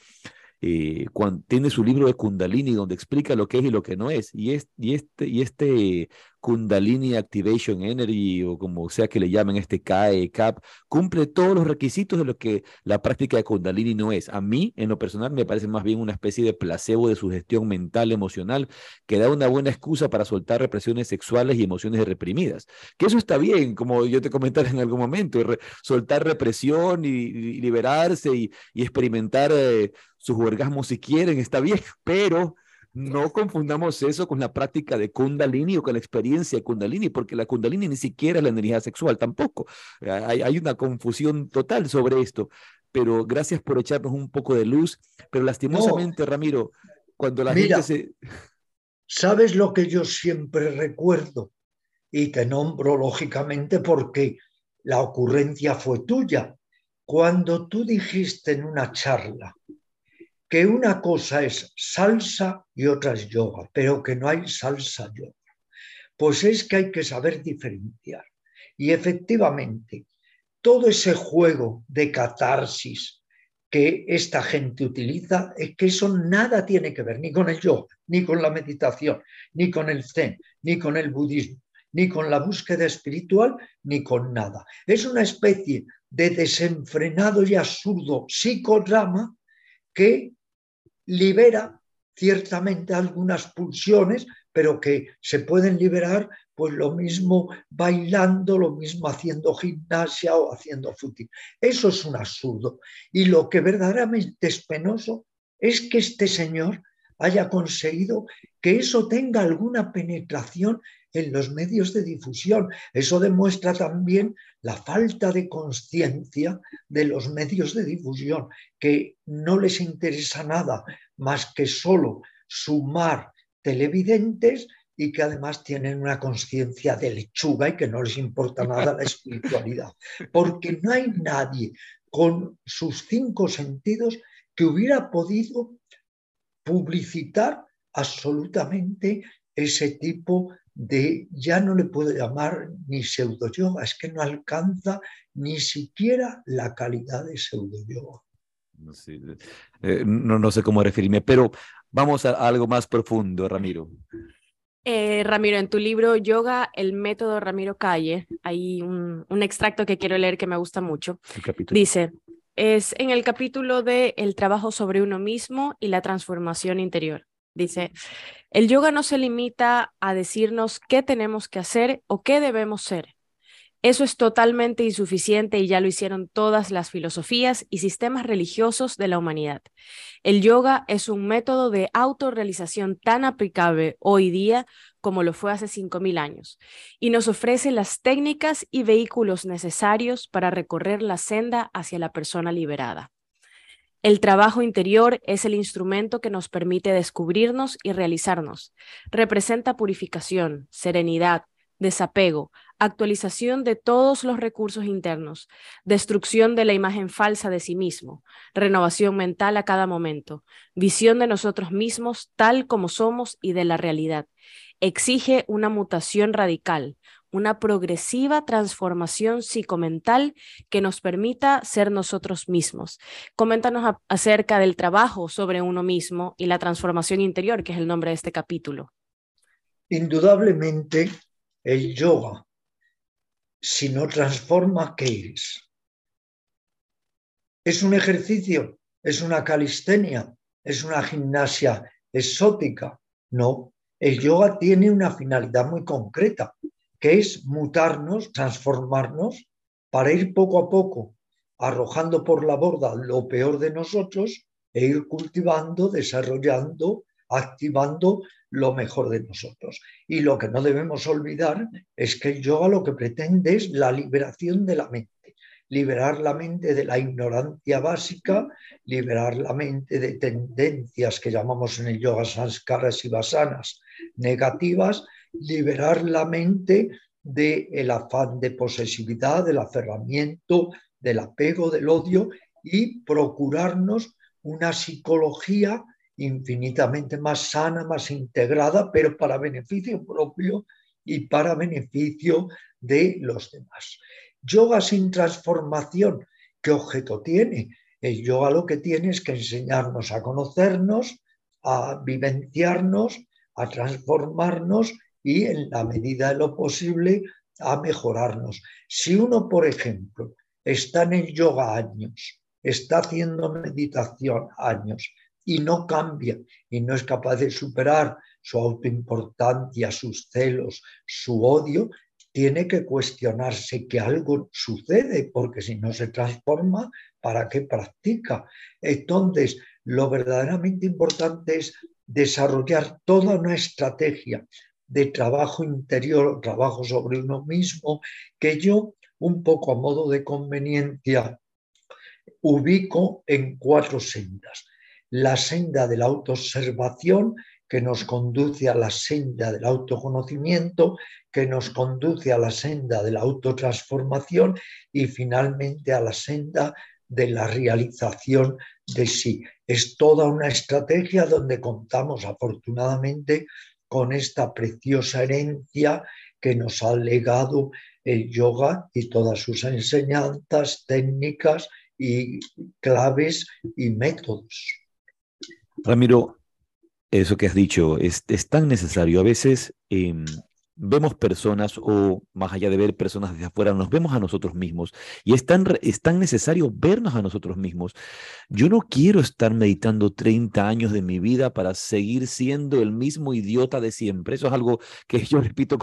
eh, tiene su libro de Kundalini donde explica lo que es y lo que no es. Y, es, y, este, y este Kundalini Activation Energy o como sea que le llamen este CAE, CAP, cumple todos los requisitos de lo que la práctica de Kundalini no es. A mí, en lo personal, me parece más bien una especie de placebo de sugestión mental, emocional, que da una buena excusa para soltar represiones sexuales y emociones reprimidas. Que eso está bien, como yo te comenté en algún momento, soltar represión y, liberarse y, experimentar eh, sus orgasmos si quieren, está bien, pero no confundamos eso con la práctica de Kundalini o con la experiencia de Kundalini, porque la Kundalini ni siquiera es la energía sexual tampoco. Hay, una confusión total sobre esto, pero gracias por echarnos un poco de luz. Pero lastimosamente, Ramiro, cuando la gente se... ¿Sabes lo que yo siempre recuerdo? Y te nombro lógicamente porque la ocurrencia fue tuya. Cuando tú dijiste en una charla, que una cosa es salsa y otra es yoga, pero que no hay salsa yoga. Pues es que hay que saber diferenciar. Y efectivamente, todo ese juego de catarsis que esta gente utiliza es que eso nada tiene que ver ni con el yoga, ni con la meditación, ni con el zen, ni con el budismo. ni con la búsqueda espiritual, ni con nada. Es una especie de desenfrenado y absurdo psicodrama que libera ciertamente algunas pulsiones, pero que se pueden liberar pues lo mismo bailando, lo mismo haciendo gimnasia o haciendo fútbol. Eso es un absurdo. Y lo que verdaderamente es penoso es que este señor haya conseguido que eso tenga alguna penetración en los medios de difusión. Eso demuestra también la falta de conciencia de los medios de difusión, que no les interesa nada más que solo sumar televidentes y que además tienen una conciencia de lechuga y que no les importa nada la espiritualidad. Porque no hay nadie con sus cinco sentidos que hubiera podido publicitar absolutamente ese tipo de, ya no le puedo llamar ni pseudo yoga, es que no alcanza ni siquiera la calidad de pseudo yoga. Eh, no, no sé cómo referirme, pero vamos a algo más profundo, Ramiro. Eh, Ramiro, en tu libro Yoga, el método Ramiro Calle, hay un, extracto que quiero leer que me gusta mucho. Dice, es en el capítulo de El trabajo sobre uno mismo y la transformación interior. Dice, el yoga no se limita a decirnos qué tenemos que hacer o qué debemos ser. Eso es totalmente insuficiente y ya lo hicieron todas las filosofías y sistemas religiosos de la humanidad. El yoga es un método de autorrealización tan aplicable hoy día como lo fue hace 5.000 años y nos ofrece las técnicas y vehículos necesarios para recorrer la senda hacia la persona liberada. El trabajo interior es el instrumento que nos permite descubrirnos y realizarnos. Representa purificación, serenidad, desapego, actualización de todos los recursos internos, destrucción de la imagen falsa de sí mismo, renovación mental a cada momento, visión de nosotros mismos tal como somos y de la realidad. Exige una mutación radical, una progresiva transformación psicomental que nos permita ser nosotros mismos. Coméntanos acerca del trabajo sobre uno mismo y la transformación interior, que es el nombre de este capítulo. Indudablemente, el yoga si no transforma, ¿qué es? ¿Es un ejercicio? ¿Es una calistenia? ¿Es una gimnasia exótica? No, el yoga tiene una finalidad muy concreta, que es mutarnos, transformarnos, para ir poco a poco arrojando por la borda lo peor de nosotros e ir cultivando, desarrollando, activando lo mejor de nosotros. Y lo que no debemos olvidar es que el yoga lo que pretende es la liberación de la mente, liberar la mente de la ignorancia básica, liberar la mente de tendencias que llamamos en el yoga sanskaras y vasanas negativas, liberar la mente del el afán de posesividad, del aferramiento, del apego, del odio y procurarnos una psicología infinitamente más sana, más integrada, pero para beneficio propio y para beneficio de los demás. Yoga sin transformación, ¿qué objeto tiene? El yoga lo que tiene es que enseñarnos a conocernos, a vivenciarnos, a transformarnos y en la medida de lo posible a mejorarnos. Si uno, por ejemplo, está en el yoga años, está haciendo meditación años, y no cambia y no es capaz de superar su autoimportancia, sus celos, su odio, tiene que cuestionarse que algo sucede, porque si no se transforma, ¿para qué practica? Entonces, lo verdaderamente importante es desarrollar toda una estrategia de trabajo interior, trabajo sobre uno mismo, que yo, un poco a modo de conveniencia, ubico en cuatro sendas la senda de la autoobservación que nos conduce a la senda del autoconocimiento, que nos conduce a la senda de la autotransformación y finalmente a la senda de la realización de sí. Es toda una estrategia donde contamos afortunadamente con esta preciosa herencia que nos ha legado el yoga y todas sus enseñanzas, técnicas y claves y métodos. Ramiro, eso que has dicho es, tan necesario. A veces em, vemos personas o más allá de ver personas desde afuera, nos vemos a nosotros mismos y es tan, es tan necesario vernos a nosotros mismos. Yo no quiero estar meditando 30 años de mi vida para seguir siendo el mismo idiota de siempre. Eso es algo que yo repito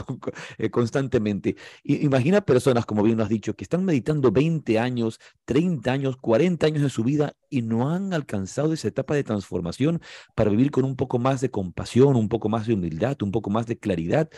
eh, constantemente. imagina personas, como bien lo has dicho, que están meditando 20 años, 30 años, 40 años de su vida y no han alcanzado esa etapa de transformación para vivir con un poco más de compasión, un poco más de humildad, un poco más de claridad.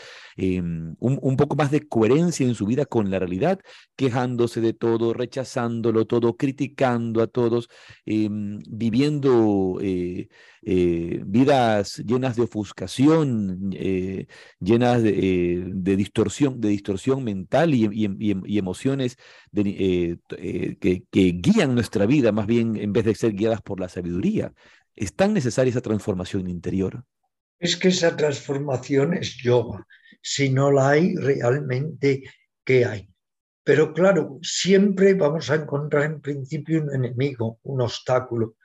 Em, un, poco más de coherencia en su vida con la realidad, quejándose de todo, rechazándolo todo, criticando a todos, em, viviendo eh, eh, vidas llenas de ofuscación, eh, llenas de, distorsión, de distorsión mental y, emociones que, que guían nuestra vida, más bien en vez de ser guiadas por la sabiduría. Es tan necesaria esa transformación interior. Es que esa transformación es yoga si no la hay realmente, ¿qué hay? Pero claro, siempre vamos a encontrar en principio un enemigo, un obstáculo,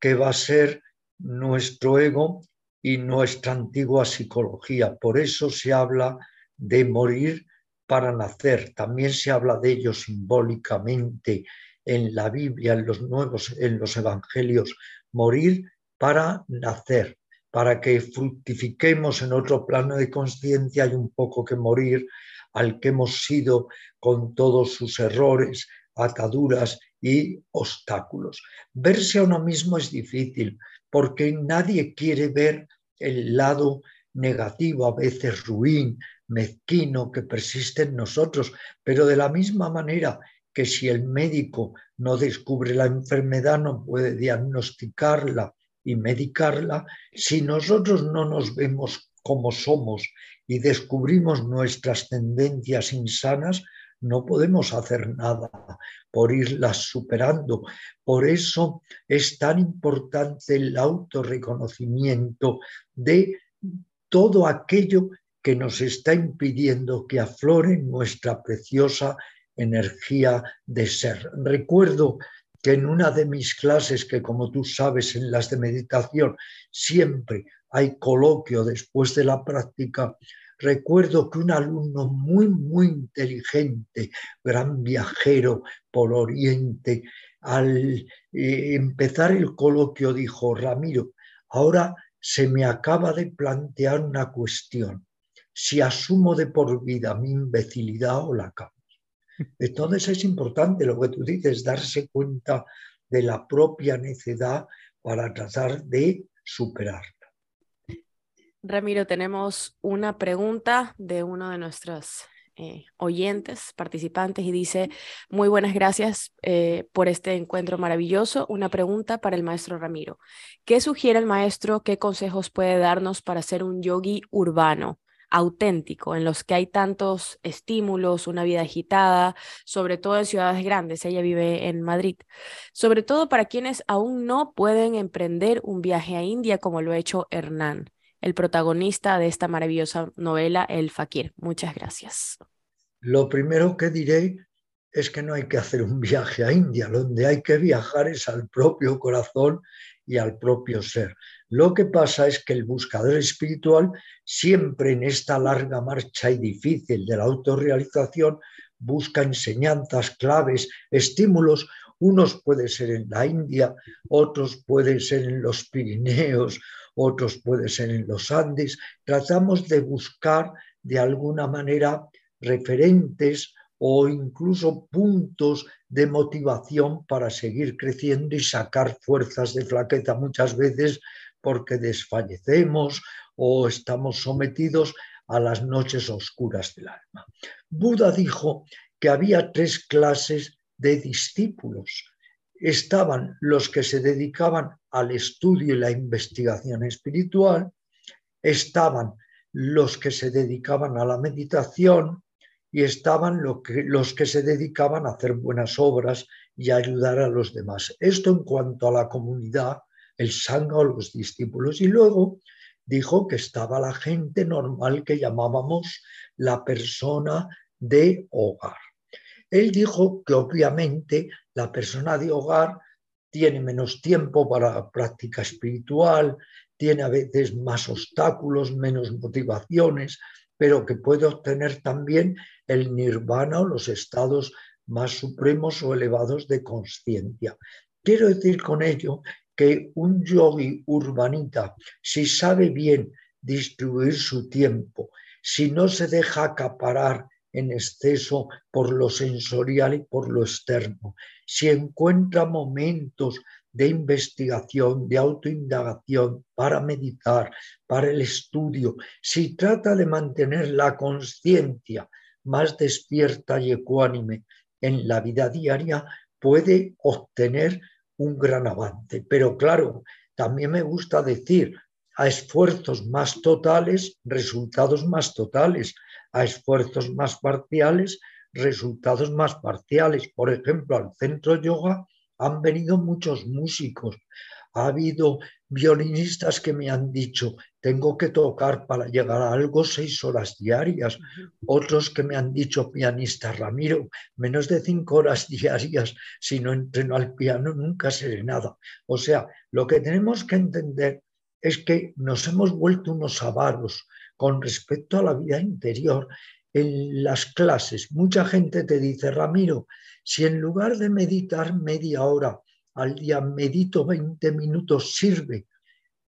que va a ser nuestro ego y nuestra antigua psicología. Por eso se habla de morir para nacer. También se habla de ello simbólicamente en la Biblia, en los nuevos, en los evangelios, morir para nacer para que fructifiquemos en otro plano de conciencia hay un poco que morir al que hemos sido con todos sus errores, ataduras y obstáculos. Verse a uno mismo es difícil porque nadie quiere ver el lado negativo, a veces ruin, mezquino, que persiste en nosotros, pero de la misma manera que si el médico no descubre la enfermedad, no puede diagnosticarla y medicarla, si nosotros no nos vemos como somos y descubrimos nuestras tendencias insanas, no podemos hacer nada por irlas superando. Por eso es tan importante el autorreconocimiento de todo aquello que nos está impidiendo que aflore nuestra preciosa energía de ser. Recuerdo que en una de mis clases, que como tú sabes en las de meditación siempre hay coloquio después de la práctica, recuerdo que un alumno muy, muy inteligente, gran viajero por Oriente, al eh, empezar el coloquio dijo, Ramiro, ahora se me acaba de plantear una cuestión. Si asumo de por vida mi imbecilidad o la cambio. Entonces es importante lo que tú dices, darse cuenta de la propia necedad para tratar de superarla. Ramiro, tenemos una pregunta de uno de nuestros eh, oyentes, participantes, y dice, muy buenas gracias eh, por este encuentro maravilloso. Una pregunta para el maestro Ramiro. ¿Qué sugiere el maestro? ¿Qué consejos puede darnos para ser un yogi urbano? Auténtico, en los que hay tantos estímulos, una vida agitada, sobre todo en ciudades grandes. Ella vive en Madrid. Sobre todo para quienes aún no pueden emprender un viaje a India como lo ha hecho Hernán, el protagonista de esta maravillosa novela El Fakir. Muchas gracias. Lo primero que diré es que no hay que hacer un viaje a India, donde hay que viajar es al propio corazón y al propio ser. Lo que pasa es que el buscador espiritual siempre en esta larga marcha y difícil de la autorrealización busca enseñanzas, claves, estímulos. Unos pueden ser en la India, otros pueden ser en los Pirineos, otros pueden ser en los Andes. Tratamos de buscar de alguna manera referentes o incluso puntos de motivación para seguir creciendo y sacar fuerzas de flaqueza muchas veces porque desfallecemos o estamos sometidos a las noches oscuras del alma. Buda dijo que había tres clases de discípulos. Estaban los que se dedicaban al estudio y la investigación espiritual, estaban los que se dedicaban a la meditación, y estaban los que se dedicaban a hacer buenas obras y a ayudar a los demás. Esto en cuanto a la comunidad, el sangha o los discípulos. Y luego dijo que estaba la gente normal que llamábamos la persona de hogar. Él dijo que obviamente la persona de hogar tiene menos tiempo para práctica espiritual, tiene a veces más obstáculos, menos motivaciones, pero que puede obtener también el nirvana o los estados más supremos o elevados de conciencia. Quiero decir con ello que un yogi urbanita, si sabe bien distribuir su tiempo, si no se deja acaparar en exceso por lo sensorial y por lo externo, si encuentra momentos de investigación, de autoindagación, para meditar, para el estudio, si trata de mantener la conciencia más despierta y ecuánime en la vida diaria, puede obtener un gran avance. Pero claro, también me gusta decir, a esfuerzos más totales, resultados más totales, a esfuerzos más parciales, resultados más parciales. Por ejemplo, al centro yoga han venido muchos músicos, ha habido violinistas que me han dicho, tengo que tocar para llegar a algo seis horas diarias. Otros que me han dicho, pianista Ramiro, menos de cinco horas diarias, si no entreno al piano nunca seré nada. O sea, lo que tenemos que entender es que nos hemos vuelto unos avaros con respecto a la vida interior. En las clases, mucha gente te dice, Ramiro, si en lugar de meditar media hora al día medito 20 minutos, sirve.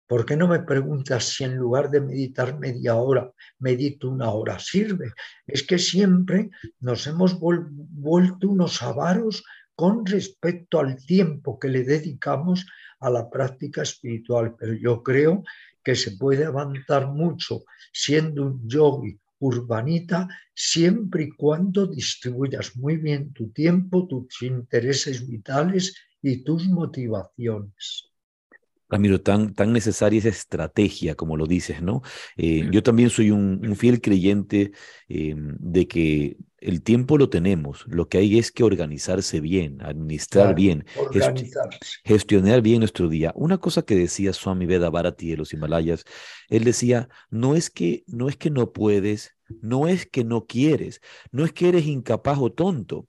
¿Por qué no me preguntas si en lugar de meditar media hora, medito una hora? Sirve. Es que siempre nos hemos vuelto unos avaros con respecto al tiempo que le dedicamos a la práctica espiritual. Pero yo creo que se puede avanzar mucho siendo un yogi urbanita siempre y cuando distribuyas muy bien tu tiempo, tus intereses vitales y tus motivaciones. Ramiro, tan, tan necesaria esa estrategia, como lo dices, ¿no? Eh, yo también soy un, fiel creyente eh, de que el tiempo lo tenemos, lo que hay es que organizarse bien, administrar bien, gestionar bien nuestro día. Una cosa que decía Swami Veda Bharati de los Himalayas, él decía, no es que no es que no puedes, no es que no quieres, no es que eres incapaz o tonto,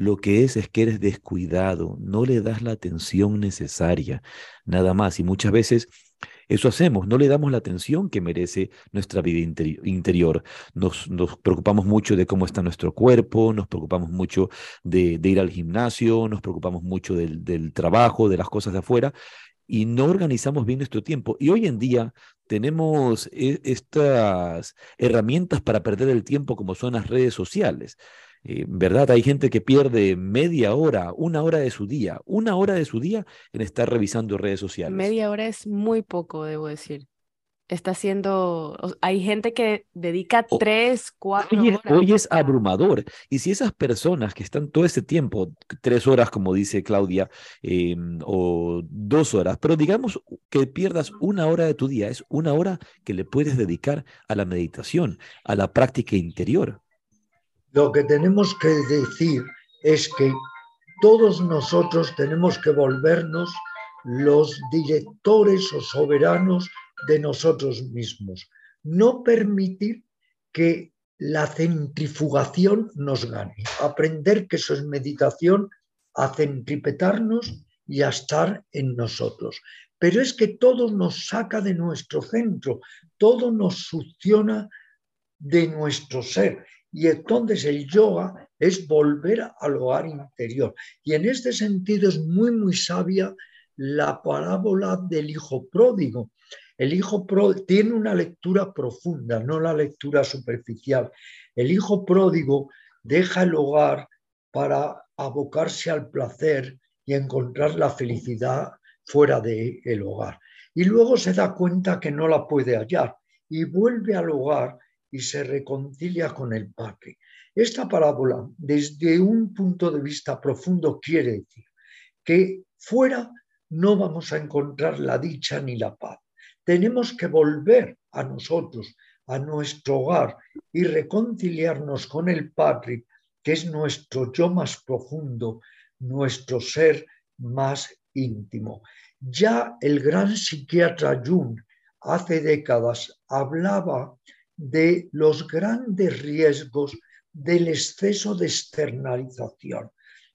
lo que es es que eres descuidado, no le das la atención necesaria, nada más. Y muchas veces eso hacemos, no le damos la atención que merece nuestra vida interior. Nos, preocupamos mucho de cómo está nuestro cuerpo, nos preocupamos mucho de, ir al gimnasio, nos preocupamos mucho del, del trabajo, de las cosas de afuera, y no organizamos bien nuestro tiempo. Y hoy en día tenemos e, estas herramientas para perder el tiempo como son las redes sociales. Eh, ¿Verdad? Hay gente que pierde media hora, una hora de su día, una hora de su día en estar revisando redes sociales. Media hora es muy poco, debo decir. Está haciendo, hay gente que dedica tres, cuatro horas. Hoy es abrumador. Y si esas personas que están todo ese tiempo, tres horas, como dice Claudia, em, o dos horas, pero digamos que pierdas una hora de tu día, es una hora que le puedes dedicar a la meditación, a la práctica interior. Lo que tenemos que decir es que todos nosotros tenemos que volvernos los directores o soberanos de nosotros mismos. No permitir que la centrifugación nos gane. Aprender que eso es meditación, a centripetarnos y a estar en nosotros. Pero es que todo nos saca de nuestro centro, todo nos succiona de nuestro ser. Y entonces el yoga es volver al hogar interior. Y en este sentido es muy, muy sabia la parábola del hijo pródigo. El hijo pródigo tiene una lectura profunda, no la lectura superficial. El hijo pródigo deja el hogar para abocarse al placer y encontrar la felicidad fuera del el hogar. Y luego se da cuenta que no la puede hallar y vuelve al hogar y se reconcilia con el Padre. Esta parábola, desde un punto de vista profundo, quiere decir que fuera no vamos a encontrar la dicha ni la paz. Tenemos que volver a nosotros, a nuestro hogar y reconciliarnos con el Padre, que es nuestro yo más profundo, nuestro ser más íntimo. Ya el gran psiquiatra Jung hace décadas hablaba de los grandes riesgos del exceso de externalización.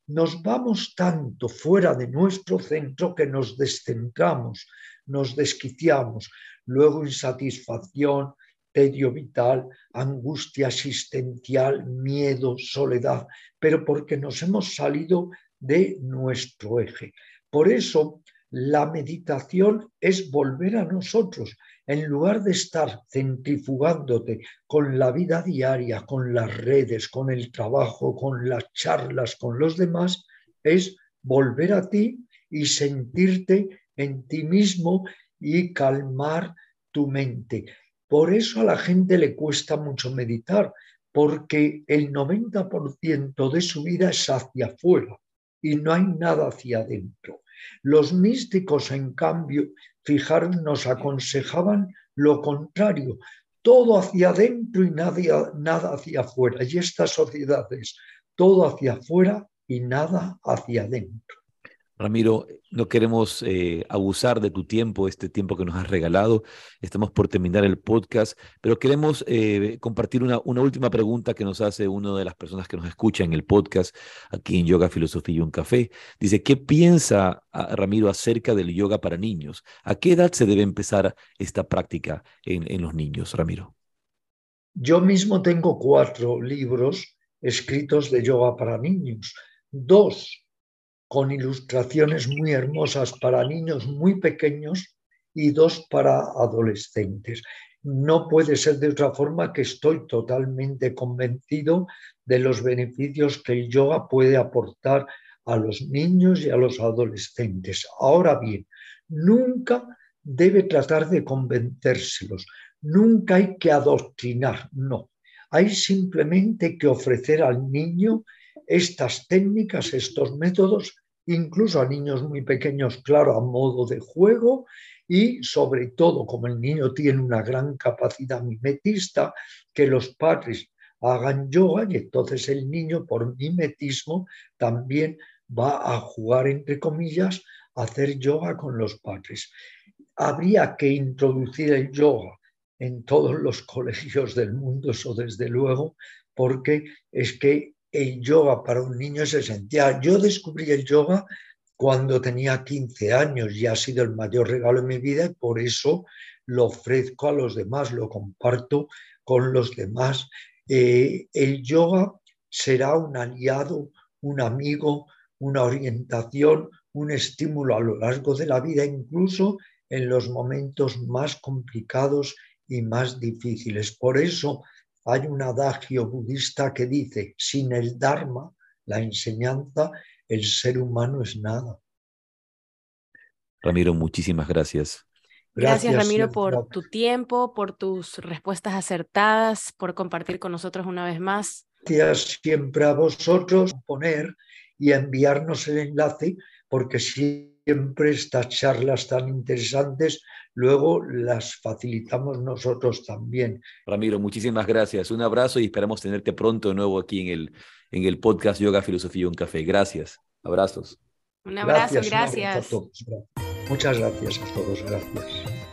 Nos vamos tanto fuera de nuestro centro que nos descentramos, nos desquiciamos, luego insatisfacción, tedio vital, angustia existencial, miedo, soledad, pero porque nos hemos salido de nuestro eje. Por eso la meditación es volver a nosotros. En lugar de estar centrifugándote con la vida diaria, con las redes, con el trabajo, con las charlas, con los demás, es volver a ti y sentirte en ti mismo y calmar tu mente. Por eso a la gente le cuesta mucho meditar, porque el 90% de su vida es hacia afuera y no hay nada hacia adentro. Los místicos, en cambio, fijaros, nos aconsejaban lo contrario, todo hacia adentro y nada, nada hacia afuera. Y esta sociedad es todo hacia afuera y nada hacia adentro. Ramiro, no queremos eh, abusar de tu tiempo, este tiempo que nos has regalado. Estamos por terminar el podcast, pero queremos eh, compartir una, última pregunta que nos hace una de las personas que nos escucha en el podcast aquí en Yoga, Filosofía y un Café. Dice, ¿qué piensa Ramiro acerca del yoga para niños? ¿A qué edad se debe empezar esta práctica en, en los niños, Ramiro? Yo mismo tengo cuatro libros escritos de yoga para niños. Dos con ilustraciones muy hermosas para niños muy pequeños y dos para adolescentes. No puede ser de otra forma que estoy totalmente convencido de los beneficios que el yoga puede aportar a los niños y a los adolescentes. Ahora bien, nunca debe tratar de convencérselos, nunca hay que adoctrinar, no. Hay simplemente que ofrecer al niño estas técnicas, estos métodos, incluso a niños muy pequeños, claro, a modo de juego y sobre todo, como el niño tiene una gran capacidad mimetista, que los padres hagan yoga y entonces el niño por mimetismo también va a jugar, entre comillas, a hacer yoga con los padres. Habría que introducir el yoga en todos los colegios del mundo, eso desde luego, porque es que el yoga para un niño es esencial. Yo descubrí el yoga cuando tenía 15 años y ha sido el mayor regalo de mi vida y por eso lo ofrezco a los demás, lo comparto con los demás. Eh, el yoga será un aliado, un amigo, una orientación, un estímulo a lo largo de la vida, incluso en los momentos más complicados y más difíciles. Por eso hay un adagio budista que dice, sin el Dharma, la enseñanza, el ser humano es nada. Ramiro, muchísimas gracias. Gracias, Ramiro, por tu tiempo, por tus respuestas acertadas, por compartir con nosotros una vez más. Gracias siempre a vosotros poner y enviarnos el enlace, porque siempre estas charlas tan interesantes luego las facilitamos nosotros también. Ramiro, muchísimas gracias. Un abrazo y esperamos tenerte pronto de nuevo aquí en el, en el podcast Yoga, Filosofía y un Café. Gracias. Abrazos. Un abrazo, gracias. Muchas gracias a todos, gracias.